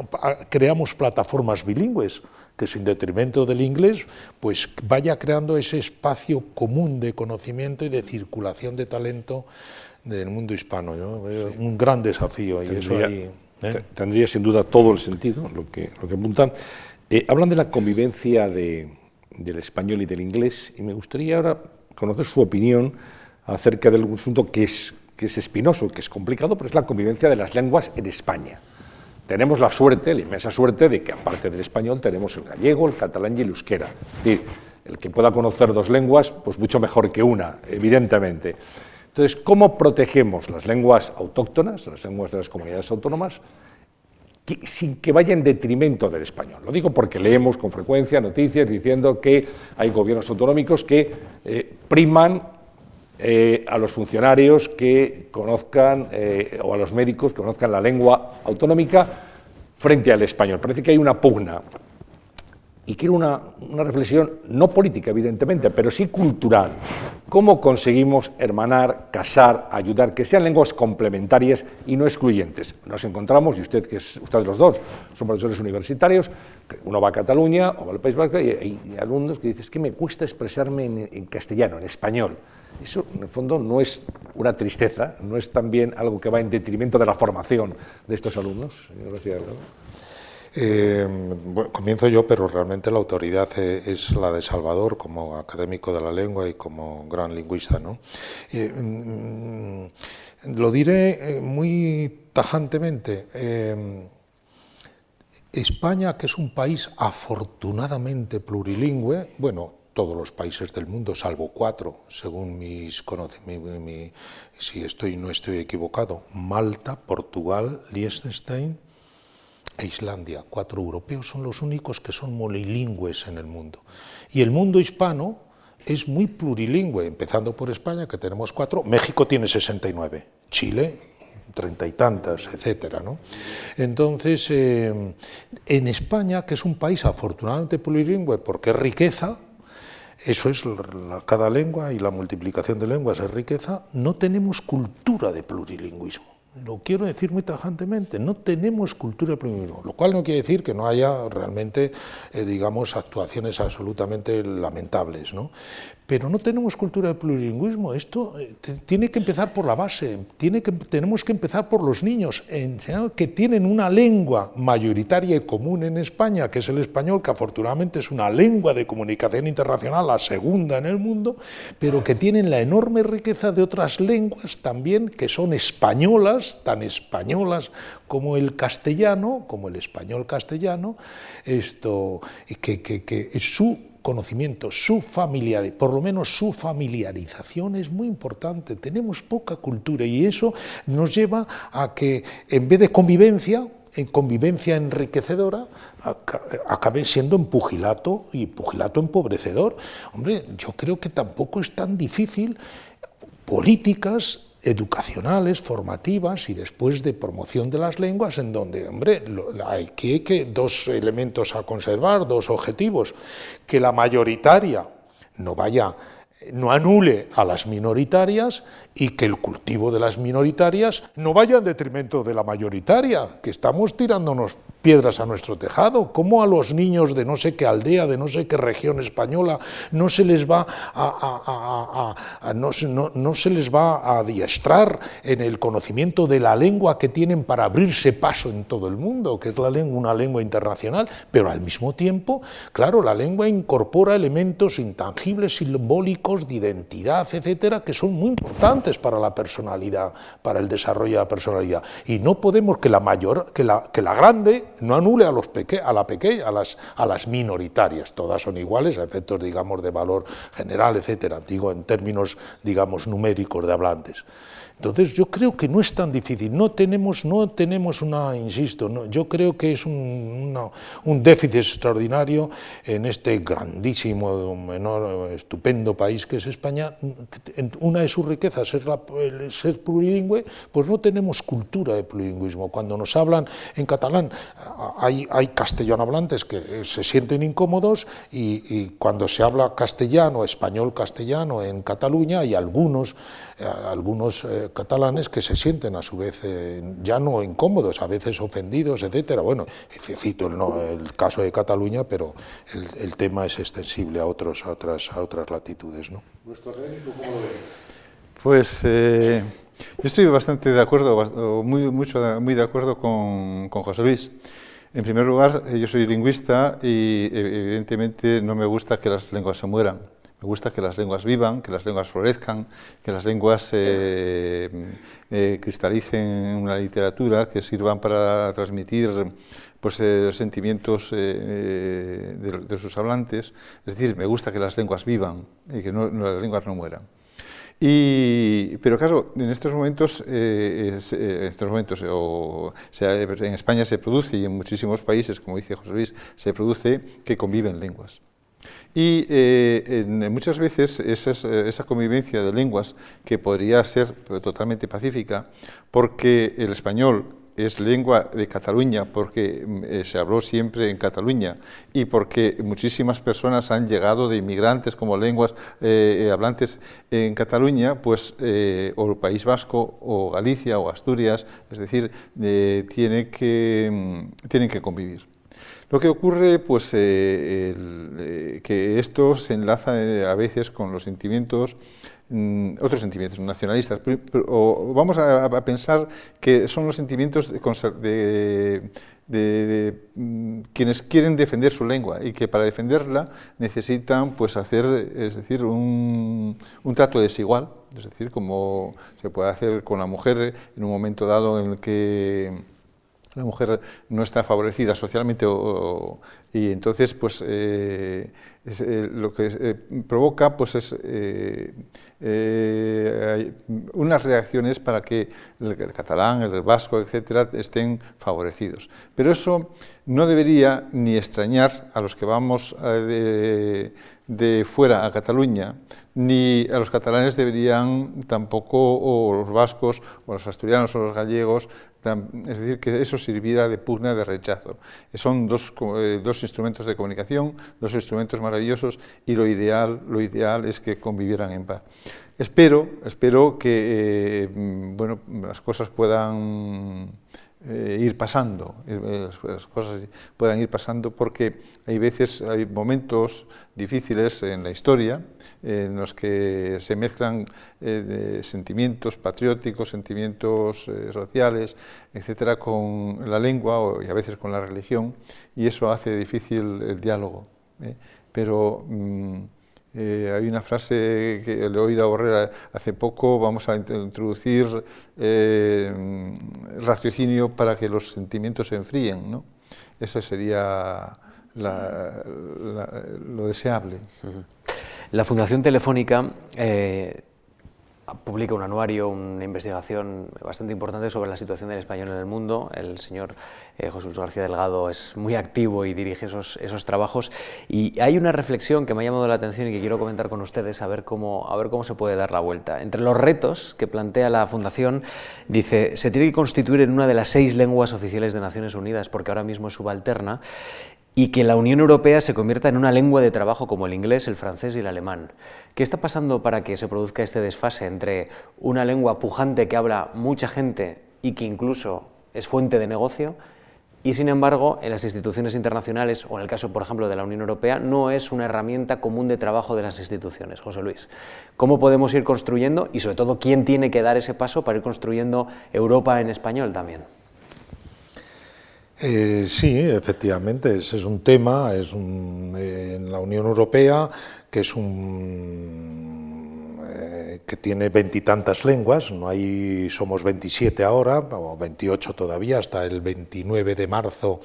creamos plataformas bilingües? que sin detrimento del inglés, pues vaya creando ese espacio común de conocimiento y de circulación de talento del mundo hispano. ¿no? Sí. Un gran desafío. Tendría, y eso ahí, ¿eh? tendría sin duda todo el sentido lo que, lo que apuntan. Eh, hablan de la convivencia de, del español y del inglés y me gustaría ahora conocer su opinión acerca del asunto que es, que es espinoso, que es complicado, pero es la convivencia de las lenguas en España. Tenemos la suerte, la inmensa suerte, de que aparte del español tenemos el gallego, el catalán y el euskera. Es decir, el que pueda conocer dos lenguas, pues mucho mejor que una, evidentemente. Entonces, ¿cómo protegemos las lenguas autóctonas, las lenguas de las comunidades autónomas, que, sin que vaya en detrimento del español. Lo digo porque leemos con frecuencia noticias diciendo que hay gobiernos autonómicos que eh, priman eh, a los funcionarios que conozcan, eh, o a los médicos que conozcan la lengua autonómica frente al español. Parece que hay una pugna y quiero una, una, reflexión no política, evidentemente, pero sí cultural. ¿Cómo conseguimos hermanar, casar, ayudar, que sean lenguas complementarias y no excluyentes? Nos encontramos, y usted, que es ustedes los dos, son profesores universitarios, uno va a Cataluña o va al País Vasco y hay alumnos que dicen, es que me cuesta expresarme en, en castellano, en español. Eso, en el fondo, no es una tristeza, no es también algo que va en detrimento de la formación de estos alumnos, señor García eh, comienzo yo, pero realmente la autoridad es la de Salvador como académico de la lengua y como gran lingüista. ¿no? Eh, mm, lo diré eh, muy tajantemente. España, que es un país afortunadamente plurilingüe, bueno, todos los países del mundo, salvo cuatro, según mis conocimientos, si estoy no estoy equivocado, Malta, Portugal, Liechtenstein, e Islandia, cuatro europeos, son los únicos que son monolingües en el mundo. Y el mundo hispano es muy plurilingüe, empezando por España, que tenemos cuatro, México tiene 69, Chile treinta y tantas, etcétera. ¿no? Entonces, eh, en España, que es un país afortunadamente plurilingüe porque es riqueza, eso es cada lengua y la multiplicación de lenguas es riqueza, no tenemos cultura de plurilingüismo lo quiero decir muy tajantemente, no tenemos cultura plurilingüe, lo cual no quiere decir que no haya realmente, eh, digamos, actuaciones absolutamente lamentables, ¿no? Pero no tenemos cultura de plurilingüismo. Esto eh, tiene que empezar por la base, tiene que, tenemos que empezar por los niños, que tienen una lengua mayoritaria y común en España, que es el español, que afortunadamente es una lengua de comunicación internacional, la segunda en el mundo, pero que tienen la enorme riqueza de otras lenguas también, que son españolas, tan españolas como el castellano, como el español castellano, esto, que, que, que su conocimiento, su familiar, por lo menos su familiarización es muy importante. Tenemos poca cultura y eso nos lleva a que en vez de convivencia, en convivencia enriquecedora, acabe siendo en pugilato y pugilato empobrecedor. Hombre, yo creo que tampoco es tan difícil políticas educacionales, formativas y después de promoción de las lenguas, en donde, hombre, hay que, que dos elementos a conservar, dos objetivos, que la mayoritaria no vaya no anule a las minoritarias y que el cultivo de las minoritarias no vaya en detrimento de la mayoritaria, que estamos tirándonos piedras a nuestro tejado. ¿Cómo a los niños de no sé qué aldea, de no sé qué región española, no se les va a, no, no, se les va a adiestrar en el conocimiento de la lengua que tienen para abrirse paso en todo el mundo, que es una lengua internacional? Pero al mismo tiempo, claro, la lengua incorpora elementos intangibles, simbólicos, de identidad, etcétera, que son muy importantes para la personalidad, para el desarrollo de la personalidad. Y no podemos que la mayor, que la, que la grande no anule a, los peque a la pequeña, a las, a las minoritarias, todas son iguales a efectos, digamos, de valor general, etcétera, digo en términos, digamos, numéricos de hablantes. Entonces yo creo que no es tan difícil, no tenemos, no tenemos una, insisto, no, yo creo que es un, un, déficit extraordinario en este grandísimo, menor, estupendo país que es España. Una de sus riquezas es el ser plurilingüe, pues no tenemos cultura de plurilingüismo. Cuando nos hablan en catalán hay, hay castellano hablantes que se sienten incómodos y, y cuando se habla castellano, español castellano en Cataluña hay algunos, eh, algunos eh, catalanes que se sienten a su vez eh, ya no incómodos, a veces ofendidos, etcétera. Bueno, cito el, el caso de Cataluña, pero el, tema es extensible a, otros, a, otras, a otras latitudes. ¿no? ¿Nuestro académico cómo lo ve? Pues eh, yo estoy bastante de acuerdo, muy, mucho, muy de acuerdo con, con José Luis. En primer lugar, yo soy lingüista y evidentemente no me gusta que las lenguas se mueran. Me gusta que las lenguas vivan, que las lenguas florezcan, que las lenguas eh, eh, cristalicen en una literatura, que sirvan para transmitir pues, eh, sentimientos de, sus hablantes. Es decir, me gusta que las lenguas vivan y que las lenguas no mueran. Y, pero claro, en estos momentos, en estos momentos o en España se produce y en muchísimos países, como dice José Luis, se produce que conviven lenguas. Y eh, muchas veces esa, convivencia de lenguas, que podría ser totalmente pacífica, porque el español es lengua de Cataluña, porque mm, eh, se habló siempre en Cataluña, y porque muchísimas personas han llegado de inmigrantes como lenguas eh, hablantes en Cataluña, pues o el País Vasco, o Galicia, o Asturias, es decir, tiene que, mm, tienen que convivir. Lo que ocurre, pues, eh, eh, que esto se enlaza eh, a veces con los sentimientos, mm, otros sentimientos nacionalistas. o vamos a, pensar que son los sentimientos de, mm, quienes quieren defender su lengua y que para defenderla necesitan, pues, hacer, es decir, un, un trato desigual, es decir, como se puede hacer con la mujer en un momento dado en el que la mujer no está favorecida socialmente y entonces pues eh, eh, lo que eh, provoca pues es unas reacciones para que el, catalán, el vasco, etcétera, estén favorecidos. Pero eso no debería ni extrañar a los que vamos de, de fuera a Cataluña, ni a los catalanes deberían tampoco, o los vascos, o los asturianos, o los gallegos, es decir, que eso sirviera de pugna de rechazo. Son dos, eh, dos, instrumentos de comunicación, dos instrumentos maravillosos, y lo ideal, lo ideal es que convivieran en paz. Espero, espero que eh, bueno, las cosas puedan eh, ir pasando, eh, las cosas puedan ir pasando, porque hay veces, hay momentos difíciles en la historia en los que se mezclan eh, sentimientos patrióticos, sentimientos sociales, etcétera, con la lengua y a veces con la religión, y eso hace difícil el diálogo. Pero mm, eh, hay una frase que le he oído a Borrera hace poco, vamos a introducir eh, raciocinio para que los sentimientos se enfríen. ¿no? Esa sería lo deseable. La Fundación Telefónica eh, publica un anuario, una investigación bastante importante sobre la situación del español en el mundo. El señor eh, José Luis García Delgado es muy activo y dirige esos, esos, trabajos. Y hay una reflexión que me ha llamado la atención y que quiero comentar con ustedes, a ver, cómo, a ver cómo se puede dar la vuelta. Entre los retos que plantea la Fundación, dice, se tiene que constituir en una de las seis lenguas oficiales de Naciones Unidas, porque ahora mismo es subalterna, y que la Unión Europea se convierta en una lengua de trabajo como el inglés, el francés y el alemán. ¿Qué está pasando para que se produzca este desfase entre una lengua pujante que habla mucha gente y que incluso es fuente de negocio y sin embargo en las instituciones internacionales o en el caso por ejemplo de la Unión Europea no es una herramienta común de trabajo de las instituciones. José Luis, ¿cómo podemos ir construyendo y sobre todo quién tiene que dar ese paso para ir construyendo Europa en español también? Eh, sí, efectivamente, ese es un tema es eh, en la Unión Europea que es un eh, que tiene veintitantas lenguas, no hay somos 27 ahora, o 28 todavía, hasta el 29 de marzo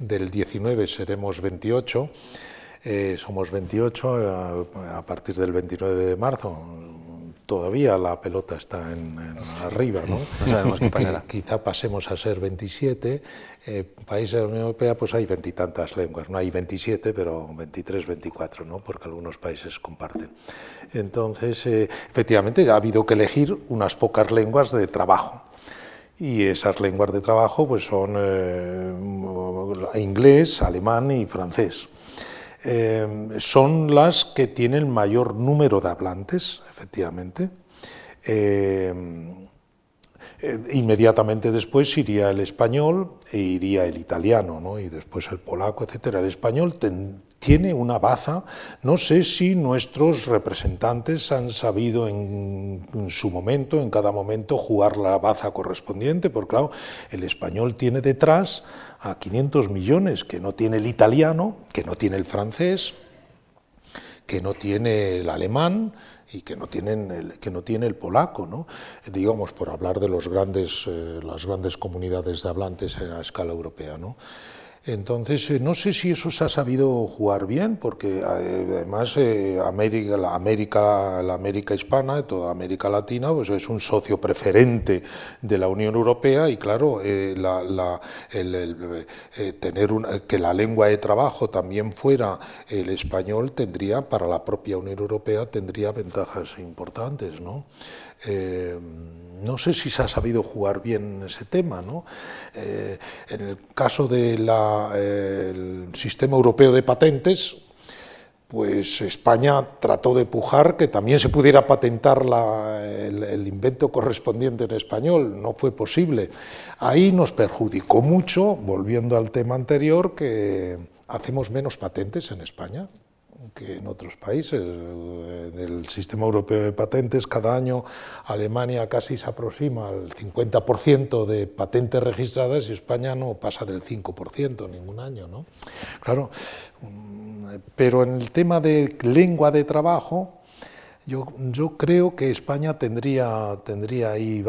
del 19 seremos 28. somos 28 a partir del 29 de marzo, todavía la pelota está en, arriba, ¿no? no sabemos qué pasará. Quizá pasemos a ser 27. Eh, países de la Unión Europea, pues hay veintitantas lenguas, no hay 27, pero 23, 24, ¿no? Porque algunos países comparten. Entonces, eh, efectivamente, ha habido que elegir unas pocas lenguas de trabajo. Y esas lenguas de trabajo pues son eh, inglés, alemán y francés. Eh, son las que tienen mayor número de hablantes, efectivamente. Eh, eh, inmediatamente después iría el español e iría el italiano, ¿no? y después el polaco, etc. El español tiene una baza, no sé si nuestros representantes han sabido en, en, su momento, en cada momento, jugar la baza correspondiente, porque claro, el español tiene detrás a 500 millones que no tiene el italiano, que no tiene el francés, que no tiene el alemán y que no, tienen que no tiene el polaco, ¿no? digamos, por hablar de los grandes, eh, las grandes comunidades de hablantes a escala europea. ¿no? Entonces, eh, no sé si eso se ha sabido jugar bien, porque eh, además eh, América, la, América, la América hispana, toda América Latina, pues es un socio preferente de la Unión Europea y claro, la, el, tener que la lengua de trabajo también fuera el español tendría, para la propia Unión Europea, tendría ventajas importantes, ¿no? No sé si se ha sabido jugar bien ese tema. ¿no? Eh, en el caso del sistema europeo de patentes, pues España trató de pujar que también se pudiera patentar el, invento correspondiente en español, no fue posible. Ahí nos perjudicó mucho, volviendo al tema anterior, que hacemos menos patentes en España que en otros países. En el sistema europeo de patentes, cada año Alemania casi se aproxima al 50% de patentes registradas y España no pasa del 5% ningún año. ¿no? Claro, mm, pero en el tema de lengua de trabajo, yo, yo creo que España tendría, tendría ahí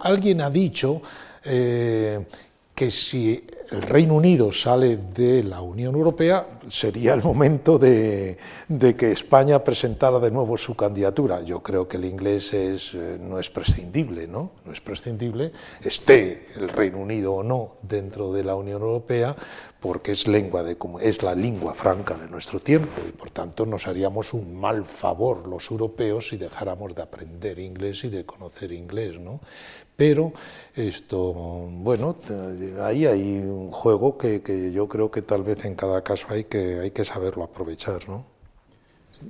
Alguien ha dicho eh, que si el Reino Unido sale de la Unión Europea, sería el momento de, que España presentara de nuevo su candidatura. Yo creo que el inglés eh, no es prescindible, ¿no? No es prescindible, esté el Reino Unido o no dentro de la Unión Europea, porque es, lengua de, es la lengua franca de nuestro tiempo y por tanto nos haríamos un mal favor los europeos si dejáramos de aprender inglés y de conocer inglés. ¿no? Pero esto, bueno, ahí hay un juego que, yo creo que tal vez en cada caso hay que, hay que saberlo aprovechar. ¿no?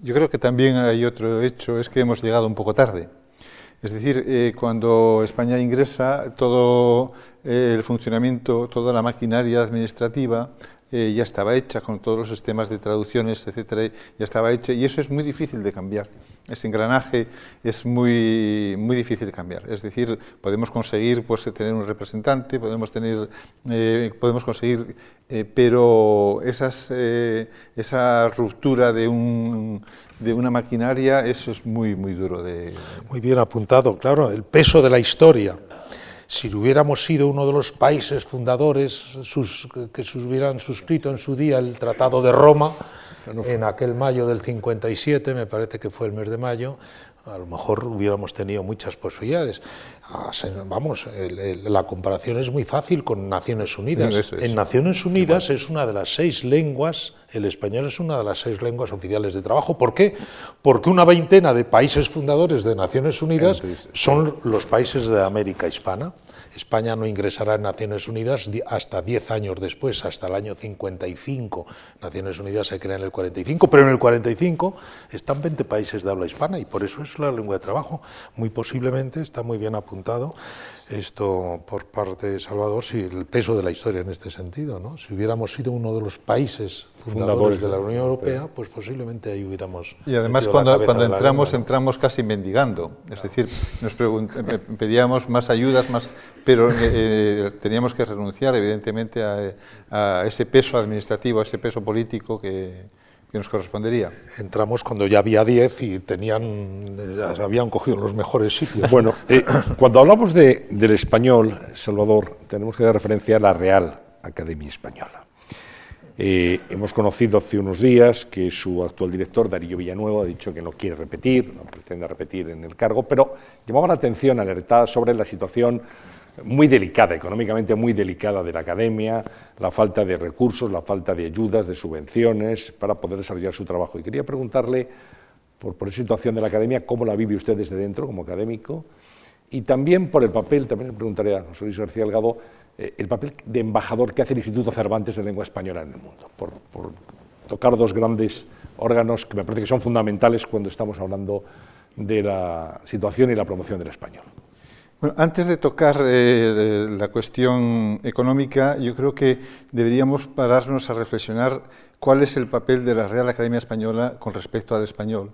Yo creo que también hay otro hecho, es que hemos llegado un poco tarde. Es decir, eh, cuando España ingresa, todo eh, el funcionamiento, toda la maquinaria administrativa eh, ya estaba hecha, con todos los sistemas de traducciones, etcétera, ya estaba hecha, y eso es muy difícil de cambiar ese engranaje es muy, muy difícil de cambiar. Es decir, podemos conseguir pues, tener un representante, podemos, tener, eh, podemos conseguir, eh, pero esas, eh, esa ruptura de, un, de una maquinaria, eso es muy, muy duro de... Muy bien apuntado, claro, el peso de la historia si hubiéramos sido uno de los países fundadores que hubieran suscrito en su día el Tratado de Roma, en aquel mayo del 57, me parece que fue el mes de mayo, a lo mejor hubiéramos tenido muchas posibilidades. Ah, vamos, la comparación es muy fácil con Naciones Unidas. En Naciones Unidas es una de las seis lenguas, el español es una de las seis lenguas oficiales de trabajo. ¿Por qué? Porque una veintena de países fundadores de Naciones Unidas son los países de América Hispana. España no ingresará en Naciones Unidas hasta 10 años después, hasta el año 55. Naciones Unidas se crea en el 45, pero en el 45 están 20 países de habla hispana y por eso es la lengua de trabajo. Muy posiblemente está muy bien apuntado esto por parte de Salvador, si el peso de la historia en este sentido. ¿no? Si hubiéramos sido uno de los países fundadores, de la Unión Europea, pues posiblemente ahí hubiéramos. Y además, cuando, cuando entramos, entramos casi mendigando. Es decir, nos eh, pedíamos más ayudas, más, pero eh, eh, teníamos que renunciar, evidentemente, a, ese peso administrativo, a ese peso político que, que nos correspondería. Entramos cuando ya había 10 y tenían, habían cogido los mejores sitios. Bueno, cuando hablamos de, del español, Salvador, tenemos que dar referencia a la Real Academia Española. Eh, hemos conocido hace unos días que su actual director, Darío Villanueva, ha dicho que no quiere repetir, no pretende repetir en el cargo, pero llamaba la atención, alertada sobre la situación muy delicada, económicamente muy delicada de la academia, la falta de recursos, la falta de ayudas, de subvenciones para poder desarrollar su trabajo. Y quería preguntarle, por, por esa situación de la academia, cómo la vive usted desde dentro como académico, y también por el papel, también le preguntaré a José Luis García Delgado, eh, el papel de embajador que hace el Instituto Cervantes de Lengua Española en el mundo, por, tocar dos grandes órganos que me parece que son fundamentales cuando estamos hablando de la situación y la promoción del español. Antes de tocar eh, la cuestión económica, yo creo que deberíamos pararnos a reflexionar cuál es el papel de la Real Academia Española con respecto al español.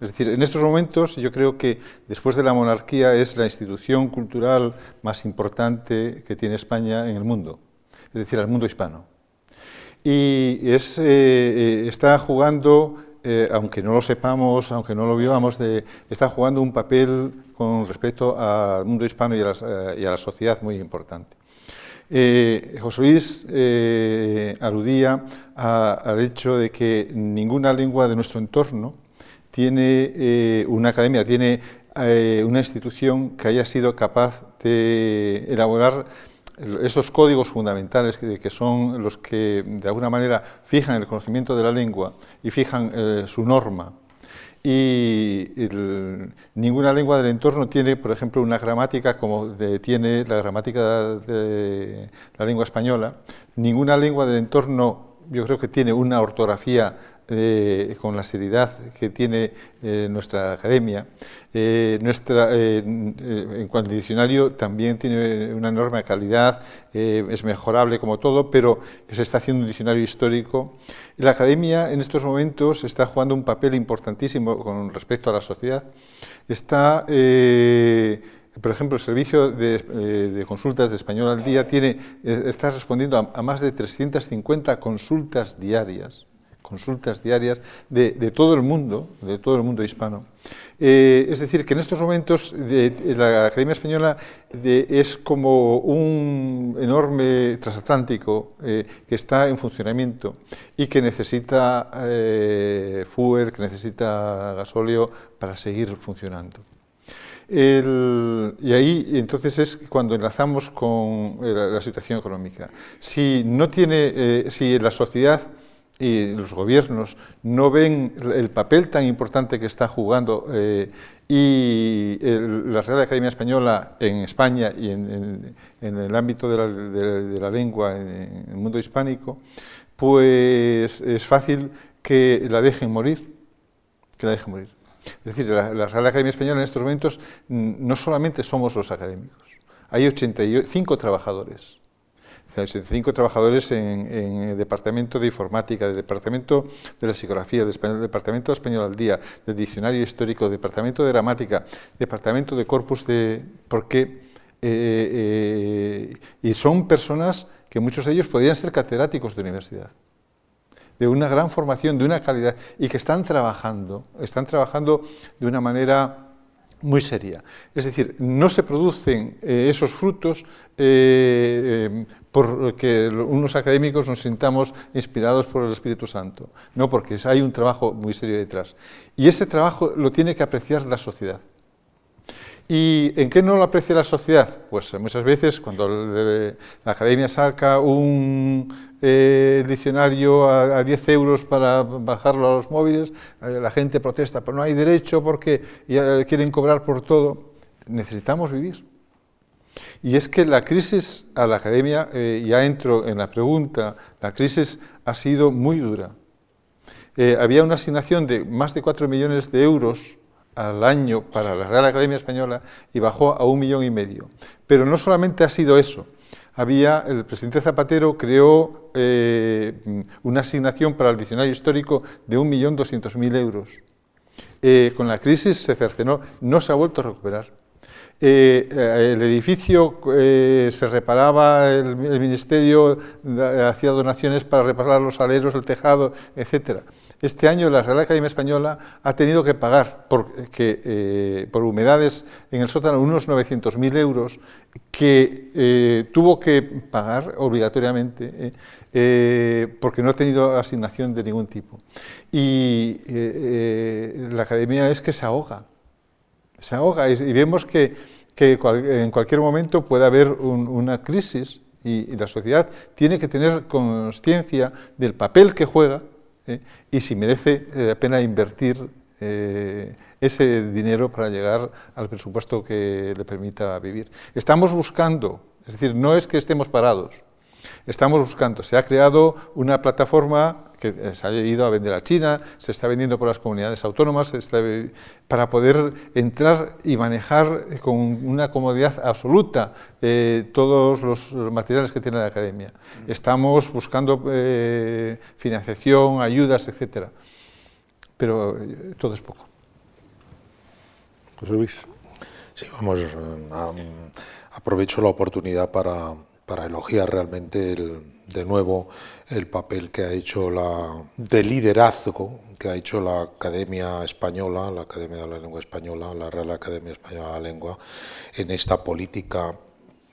Es decir, en estos momentos yo creo que después de la monarquía es la institución cultural más importante que tiene España en el mundo, es decir, al mundo hispano. Y es, eh, eh, está jugando, eh, aunque no lo sepamos, aunque no lo vivamos, está jugando un papel con respecto al mundo hispano y a la, sociedad muy importante. José Luis aludía al hecho de que ninguna lengua de nuestro entorno, tiene eh, una academia, tiene eh, una institución que haya sido capaz de elaborar esos códigos fundamentales que, son los que de alguna manera fijan el conocimiento de la lengua y fijan eh, su norma. Y ninguna lengua del entorno tiene, por ejemplo, una gramática como tiene la gramática de la lengua española. Ninguna lengua del entorno, yo creo que tiene una ortografía eh, con la seriedad que tiene eh, nuestra academia. Eh, nuestra, en cuanto al diccionario también tiene una enorme calidad, es mejorable como todo, pero se está haciendo un diccionario histórico. La academia en estos momentos está jugando un papel importantísimo con respecto a la sociedad. Está por ejemplo, el servicio de, consultas de español al día tiene, está respondiendo a, a, más de 350 consultas diarias consultas diarias de, todo el mundo, de todo el mundo hispano. Eh, es decir, que en estos momentos la Academia Española es como un enorme transatlántico eh, que está en funcionamiento y que necesita eh, fuel, que necesita gasóleo para seguir funcionando. y ahí entonces es cuando enlazamos con la, la situación económica. Si no tiene, si la sociedad y los gobiernos no ven el papel tan importante que está jugando eh, y la Real Academia Española en España y en, el ámbito de la, lengua en, el mundo hispánico, pues es fácil que la dejen morir, que la dejen morir. Es decir, la, la Real Academia Española en estos momentos no solamente somos los académicos, hay 85 trabajadores 65 trabajadores en, el departamento de informática, del departamento de la psicografía, del departamento de español al día, del diccionario histórico, departamento de gramática, departamento de corpus de... porque eh, eh, y son personas que muchos de ellos podrían ser catedráticos de universidad de una gran formación, de una calidad, y que están trabajando, están trabajando de una manera muy seria. Es decir, no se producen eh, esos frutos eh, eh, porque unos académicos nos sintamos inspirados por el Espíritu Santo, no, porque hay un trabajo muy serio detrás. Y ese trabajo lo tiene que apreciar la sociedad. ¿Y en qué no lo aprecia la sociedad? Pues muchas veces cuando la academia saca un eh, diccionario a, 10 euros para bajarlo a los móviles, eh, la gente protesta, pero no hay derecho porque ya quieren cobrar por todo. Necesitamos vivir. Y es que la crisis a la academia, eh, ya entro en la pregunta, la crisis ha sido muy dura. había una asignación de más de 4 millones de euros al año para la Real Academia Española y bajó a un millón y medio. Pero no solamente ha sido eso. Había, el presidente Zapatero creó eh, una asignación para el diccionario histórico de un millón doscientos mil euros. Eh, con la crisis se cercenó, no se ha vuelto a recuperar. Eh, el edificio se reparaba, el, el, ministerio hacía donaciones para reparar los aleros, el tejado, etcétera. Este año la Real Academia Española ha tenido que pagar por, eh, humedades en el sótano unos 900.000 euros que eh, tuvo que pagar obligatoriamente eh, porque no ha tenido asignación de ningún tipo. Y la Academia es que se ahoga, se ahoga y, vemos que, en cualquier momento puede haber una crisis y la sociedad tiene que tener conciencia del papel que juega ¿eh? y si merece eh, la pena invertir eh, ese dinero para llegar al presupuesto que le permita vivir. Estamos buscando, es decir, no es que estemos parados, estamos buscando, se ha creado una plataforma que se ha ido a vender a China, se está vendiendo por las comunidades autónomas, para poder entrar y manejar con una comodidad absoluta eh, todos los materiales que tiene la academia. Estamos buscando eh, financiación, ayudas, etcétera, pero eh, todo es poco. José Luis. Sí, vamos, aprovecho la oportunidad para, para elogiar realmente el de nuevo el papel que ha hecho la de liderazgo que ha hecho la Academia Española, la Academia de la Lengua Española, la Real Academia Española de la Lengua, en esta política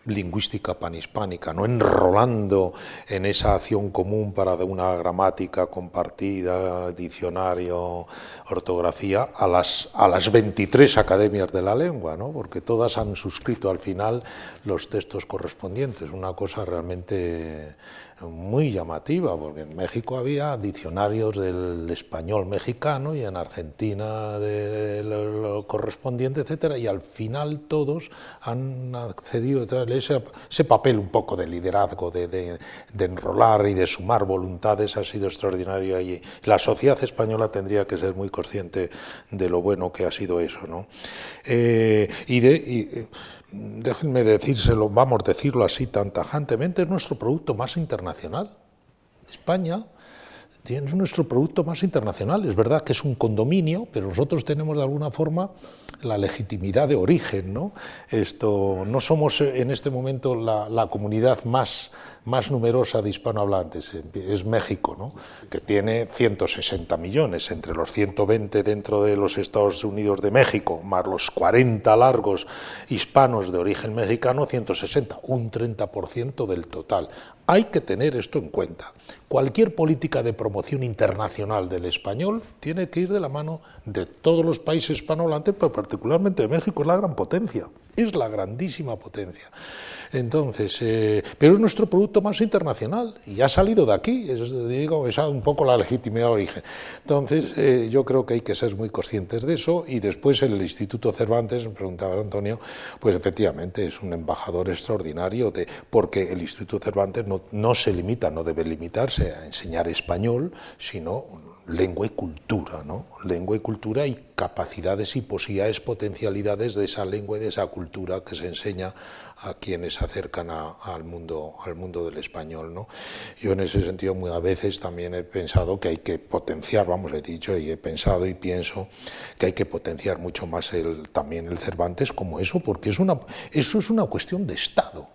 lingüística panhispánica, no enrolando en esa acción común para una gramática compartida, diccionario, ortografía, a las, a las 23 academias de la lengua, ¿no? porque todas han suscrito al final los textos correspondientes, una cosa realmente muy llamativa, porque en México había diccionarios del español mexicano y en Argentina de lo, correspondiente, etcétera, y al final todos han accedido a ese, papel un poco de liderazgo, de, de, enrolar y de sumar voluntades ha sido extraordinario allí. La sociedad española tendría que ser muy consciente de lo bueno que ha sido eso, ¿no? Eh, y de déjenme decírselo, vamos a decirlo así tan tajantemente, es nuestro producto más internacional. España es nuestro producto más internacional. Es verdad que es un condominio, pero nosotros tenemos de alguna forma la legitimidad de origen. ¿no? Esto, no somos en este momento la, comunidad más más numerosa de hispanohablantes es México, ¿no? que tiene 160 millones, entre los 120 dentro de los Estados Unidos de México, más los 40 largos hispanos de origen mexicano, 160, un 30% del total. Hay que tener esto en cuenta. Cualquier política de promoción internacional del español tiene que ir de la mano de todos los países hispanohablantes, pero particularmente de México, es la gran potencia, es la grandísima potencia. Entonces, eh, pero es nuestro producto más internacional y ha salido de aquí, es, digo, es un poco la legitimidad de origen. Entonces, eh, yo creo que hay que ser muy conscientes de eso y después el Instituto Cervantes, me preguntaba Antonio, pues efectivamente es un embajador extraordinario de, porque el Instituto Cervantes no se limita, no debe limitarse a enseñar español, sino lengua y cultura, ¿no? Lengua y cultura y capacidades y posibilidades, potencialidades de esa lengua y de esa cultura que se enseña a quienes se acercan al, mundo, al mundo del español, ¿no? Yo en ese sentido muy a veces también he pensado que hay que potenciar, vamos, he dicho y he pensado y pienso que hay que potenciar mucho más el, también el Cervantes como eso, porque es una, eso es una cuestión de Estado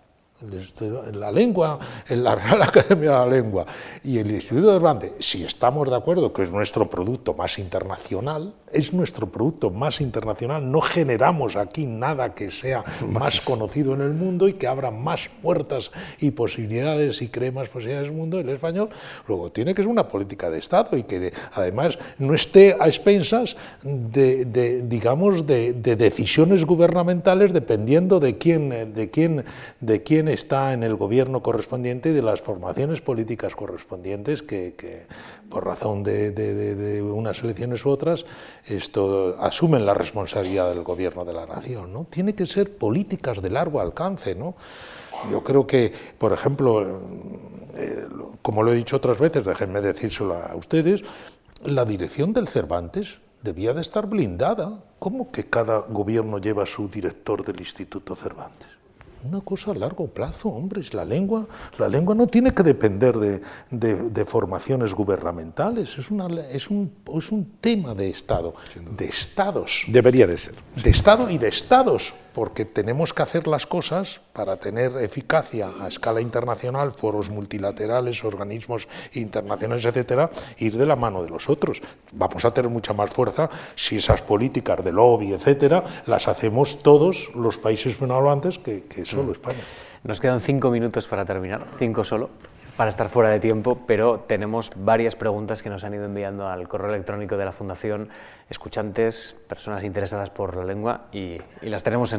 la lengua, en la Real Academia de la Lengua y el Instituto de Cervantes, si estamos de acuerdo que es nuestro producto más internacional, es nuestro producto más internacional, no generamos aquí nada que sea más. conocido en el mundo y que abra más puertas y posibilidades y cree más posibilidades en el mundo, el español, luego tiene que ser una política de Estado y que además no esté a expensas de, digamos, de, decisiones gubernamentales dependiendo de quién, de quién, de quién está en el gobierno correspondiente y de las formaciones políticas correspondientes que, por razón de, unas elecciones u otras, esto, asumen la responsabilidad del gobierno de la nación. ¿no? Tiene que ser políticas de largo alcance. ¿no? Yo creo que, por ejemplo, eh, como lo he dicho otras veces, déjenme decírselo a ustedes, la dirección del Cervantes debía de estar blindada. ¿Cómo que cada gobierno lleva su director del Instituto Cervantes? Una cosa a largo plazo, hombres. La lengua, la lengua no tiene que depender de, de, formaciones gubernamentales. Es, una, es, un, es un tema de Estado, de Estados. Debería de ser. De Estado y de Estados porque tenemos que hacer las cosas para tener eficacia a escala internacional, foros multilaterales, organismos internacionales, etcétera, ir de la mano de los otros. Vamos a tener mucha más fuerza si esas políticas de lobby, etcétera, las hacemos todos los países hablantes que, que solo mm. España. Nos quedan cinco minutos para terminar, cinco solo para estar fuera de tiempo, pero tenemos varias preguntas que nos han ido enviando al correo electrónico de la Fundación escuchantes, personas interesadas por la lengua y, las tenemos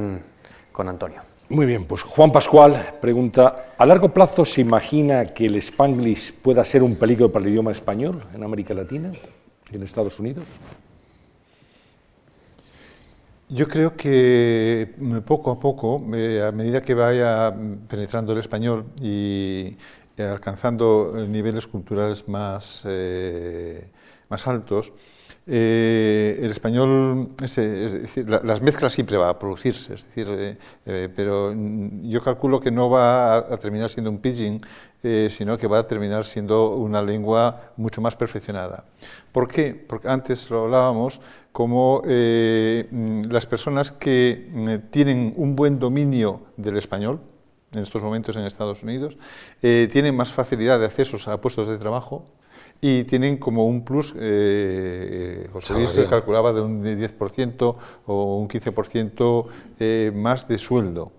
con Antonio. Muy bien, pues Juan Pascual pregunta, ¿a largo plazo se imagina que el spanglish pueda ser un peligro para el idioma español en América Latina y en Estados Unidos? Yo creo que poco a poco, eh, a medida que vaya penetrando el español y eh, alcanzando eh, niveles culturales más, más altos, el español, es, decir, las mezclas siempre va a producirse, es decir, pero yo calculo que no va a, terminar siendo un pidgin, sino que va a terminar siendo una lengua mucho más perfeccionada. ¿Por qué? Porque antes lo hablábamos como las personas que tienen un buen dominio del español, en estos momentos en Estados Unidos, eh, tienen más facilidad de accesos a puestos de trabajo y tienen como un plus, eh, José Luis se calculaba de un 10% o un 15% eh, más de sueldo.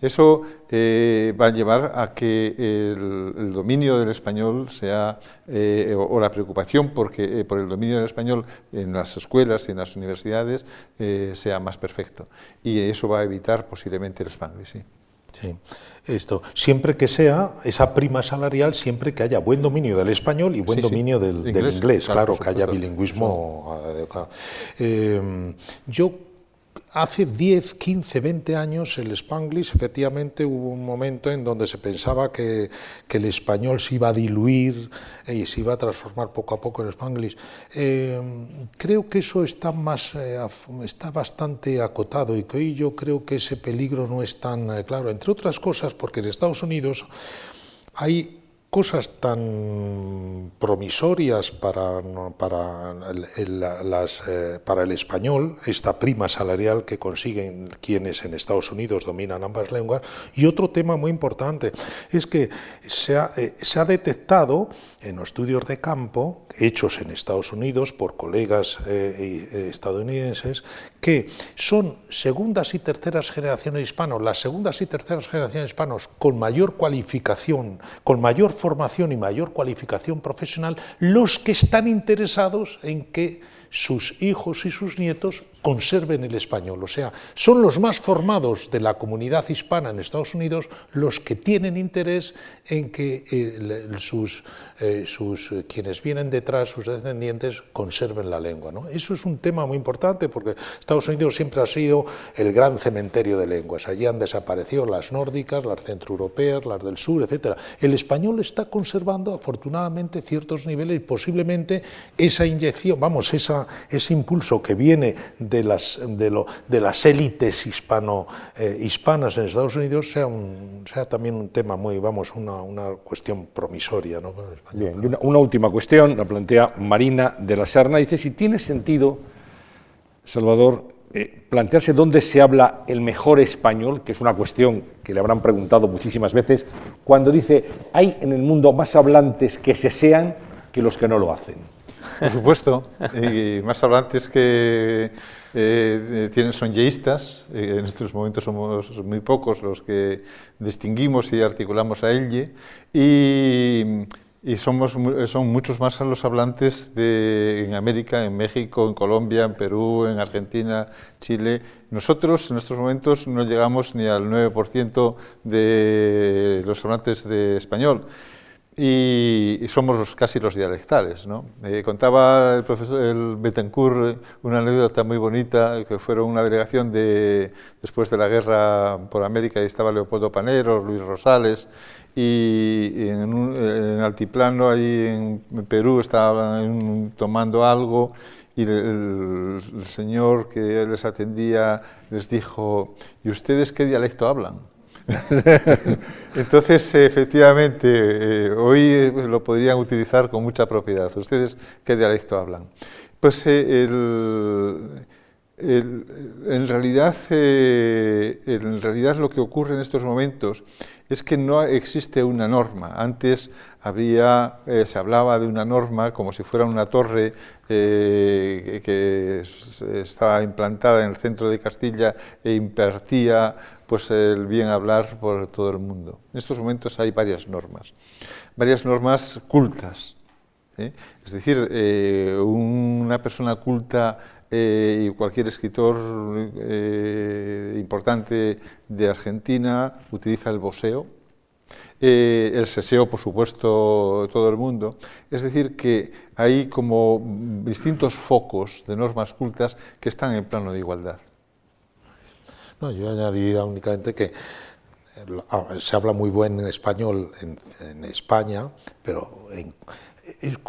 Eso eh, va a llevar a que el, dominio del español sea, o, la preocupación porque, por el dominio del español en las escuelas y en las universidades sea más perfecto. Y eso va a evitar posiblemente el spanglish. Sí. Sí, esto, siempre que sea esa prima salarial, siempre que haya buen dominio del español y buen dominio Del, inglés, claro, que haya bilingüismo. Eh, yo hace 10, 15, 20 años el spanglish efectivamente hubo un momento en donde se pensaba que, el español se iba a diluir y se iba a transformar poco a poco en spanglish. Eh, creo que eso está, más, eh, está bastante acotado y que hoy yo creo que ese peligro no es tan eh, claro, entre otras cosas porque en Estados Unidos hay cosas tan promisorias para, para, el, las, eh, para el español, esta prima salarial que consiguen quienes en Estados Unidos dominan ambas lenguas, y otro tema muy importante es que se ha, eh, se ha detectado en estudios de campo hechos en Estados Unidos por colegas eh, estadounidenses que son segundas y terceras generaciones hispanos, las segundas y terceras generaciones hispanos con mayor cualificación, con mayor formación y mayor cualificación profesional, los que están interesados en que sus hijos y sus nietos conserven el español. O sea, son los más formados de la comunidad hispana en Estados Unidos los que tienen interés en que eh, sus, eh, sus, eh, quienes vienen detrás, sus descendientes, conserven la lengua. ¿no? Eso es un tema muy importante porque Estados Unidos siempre ha sido el gran cementerio de lenguas. Allí han desaparecido las nórdicas, las centroeuropeas, las del sur, etc. El español está conservando afortunadamente ciertos niveles y posiblemente esa inyección, vamos, esa, ese impulso que viene de las, de, lo, de las élites hispano, eh, hispanas en Estados Unidos sea, un, sea también un tema muy, vamos, una, una cuestión promisoria. ¿no? Bien, una, una, última cuestión, la plantea Marina de la Serna, dice si tiene sentido, Salvador, eh, plantearse dónde se habla el mejor español, que es una cuestión que le habrán preguntado muchísimas veces, cuando dice, hay en el mundo más hablantes que se sean que los que no lo hacen. Por supuesto, y más hablantes que eh, tienen, son yeístas, en estos momentos somos muy pocos los que distinguimos y articulamos a elle, y y somos, son muchos más los hablantes de, en América, en México, en Colombia, en Perú, en Argentina, Chile. Nosotros en estos momentos no llegamos ni al 9% de los hablantes de español y, somos casi los dialectales. ¿no? Eh, contaba el profesor el Betancourt una anécdota muy bonita, que fueron una delegación de, después de la guerra por América, y estaba Leopoldo Panero, Luis Rosales, y en, un, en Altiplano, ahí en Perú, estaban tomando algo y el, señor que les atendía les dijo, ¿y ustedes qué dialecto hablan? (laughs) Entonces, efectivamente, eh, hoy lo podrían utilizar con mucha propiedad. ¿Ustedes qué dialecto hablan? Pues eh, en, realidad, eh, en realidad lo que ocurre en estos momentos es que no existe una norma. Antes había, eh, se hablaba de una norma como si fuera una torre eh, que estaba implantada en el centro de Castilla e impartía pues, el bien hablar por todo el mundo. En estos momentos hay varias normas, varias normas cultas. ¿eh? Es decir, una persona culta eh, y cualquier escritor eh, importante de Argentina utiliza el boseo, eh, el seseo, por supuesto, todo el mundo. Es decir, que hay como distintos focos de normas cultas que están en plano de igualdad. No, yo añadiría únicamente que se habla muy buen español en, en España, pero en,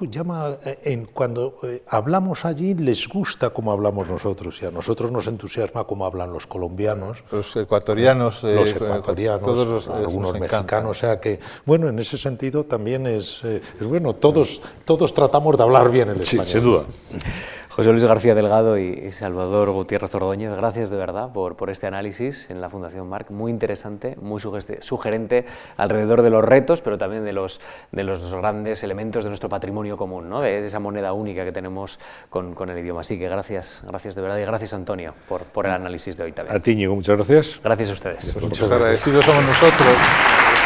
llama, eh, en, cuando eh, hablamos allí les gusta como hablamos nosotros y a nosotros nos entusiasma como hablan los colombianos, los ecuatorianos, los eh, ecuatorianos, todos algunos mexicanos, o sea que bueno en ese sentido también es, es bueno todos todos tratamos de hablar bien el español. Sí, sin duda. José Luis García Delgado y Salvador Gutiérrez Ordóñez, gracias de verdad por, por este análisis en la Fundación Marc, muy interesante, muy sugerente alrededor de los retos, pero también de los, de los grandes elementos de nuestro patrimonio común, ¿no? de, esa moneda única que tenemos con, con, el idioma. Así que gracias, gracias de verdad y gracias Antonio por, por el análisis de hoy también. A ti, muchas gracias. Gracias a ustedes. muchas agradecidos somos nosotros.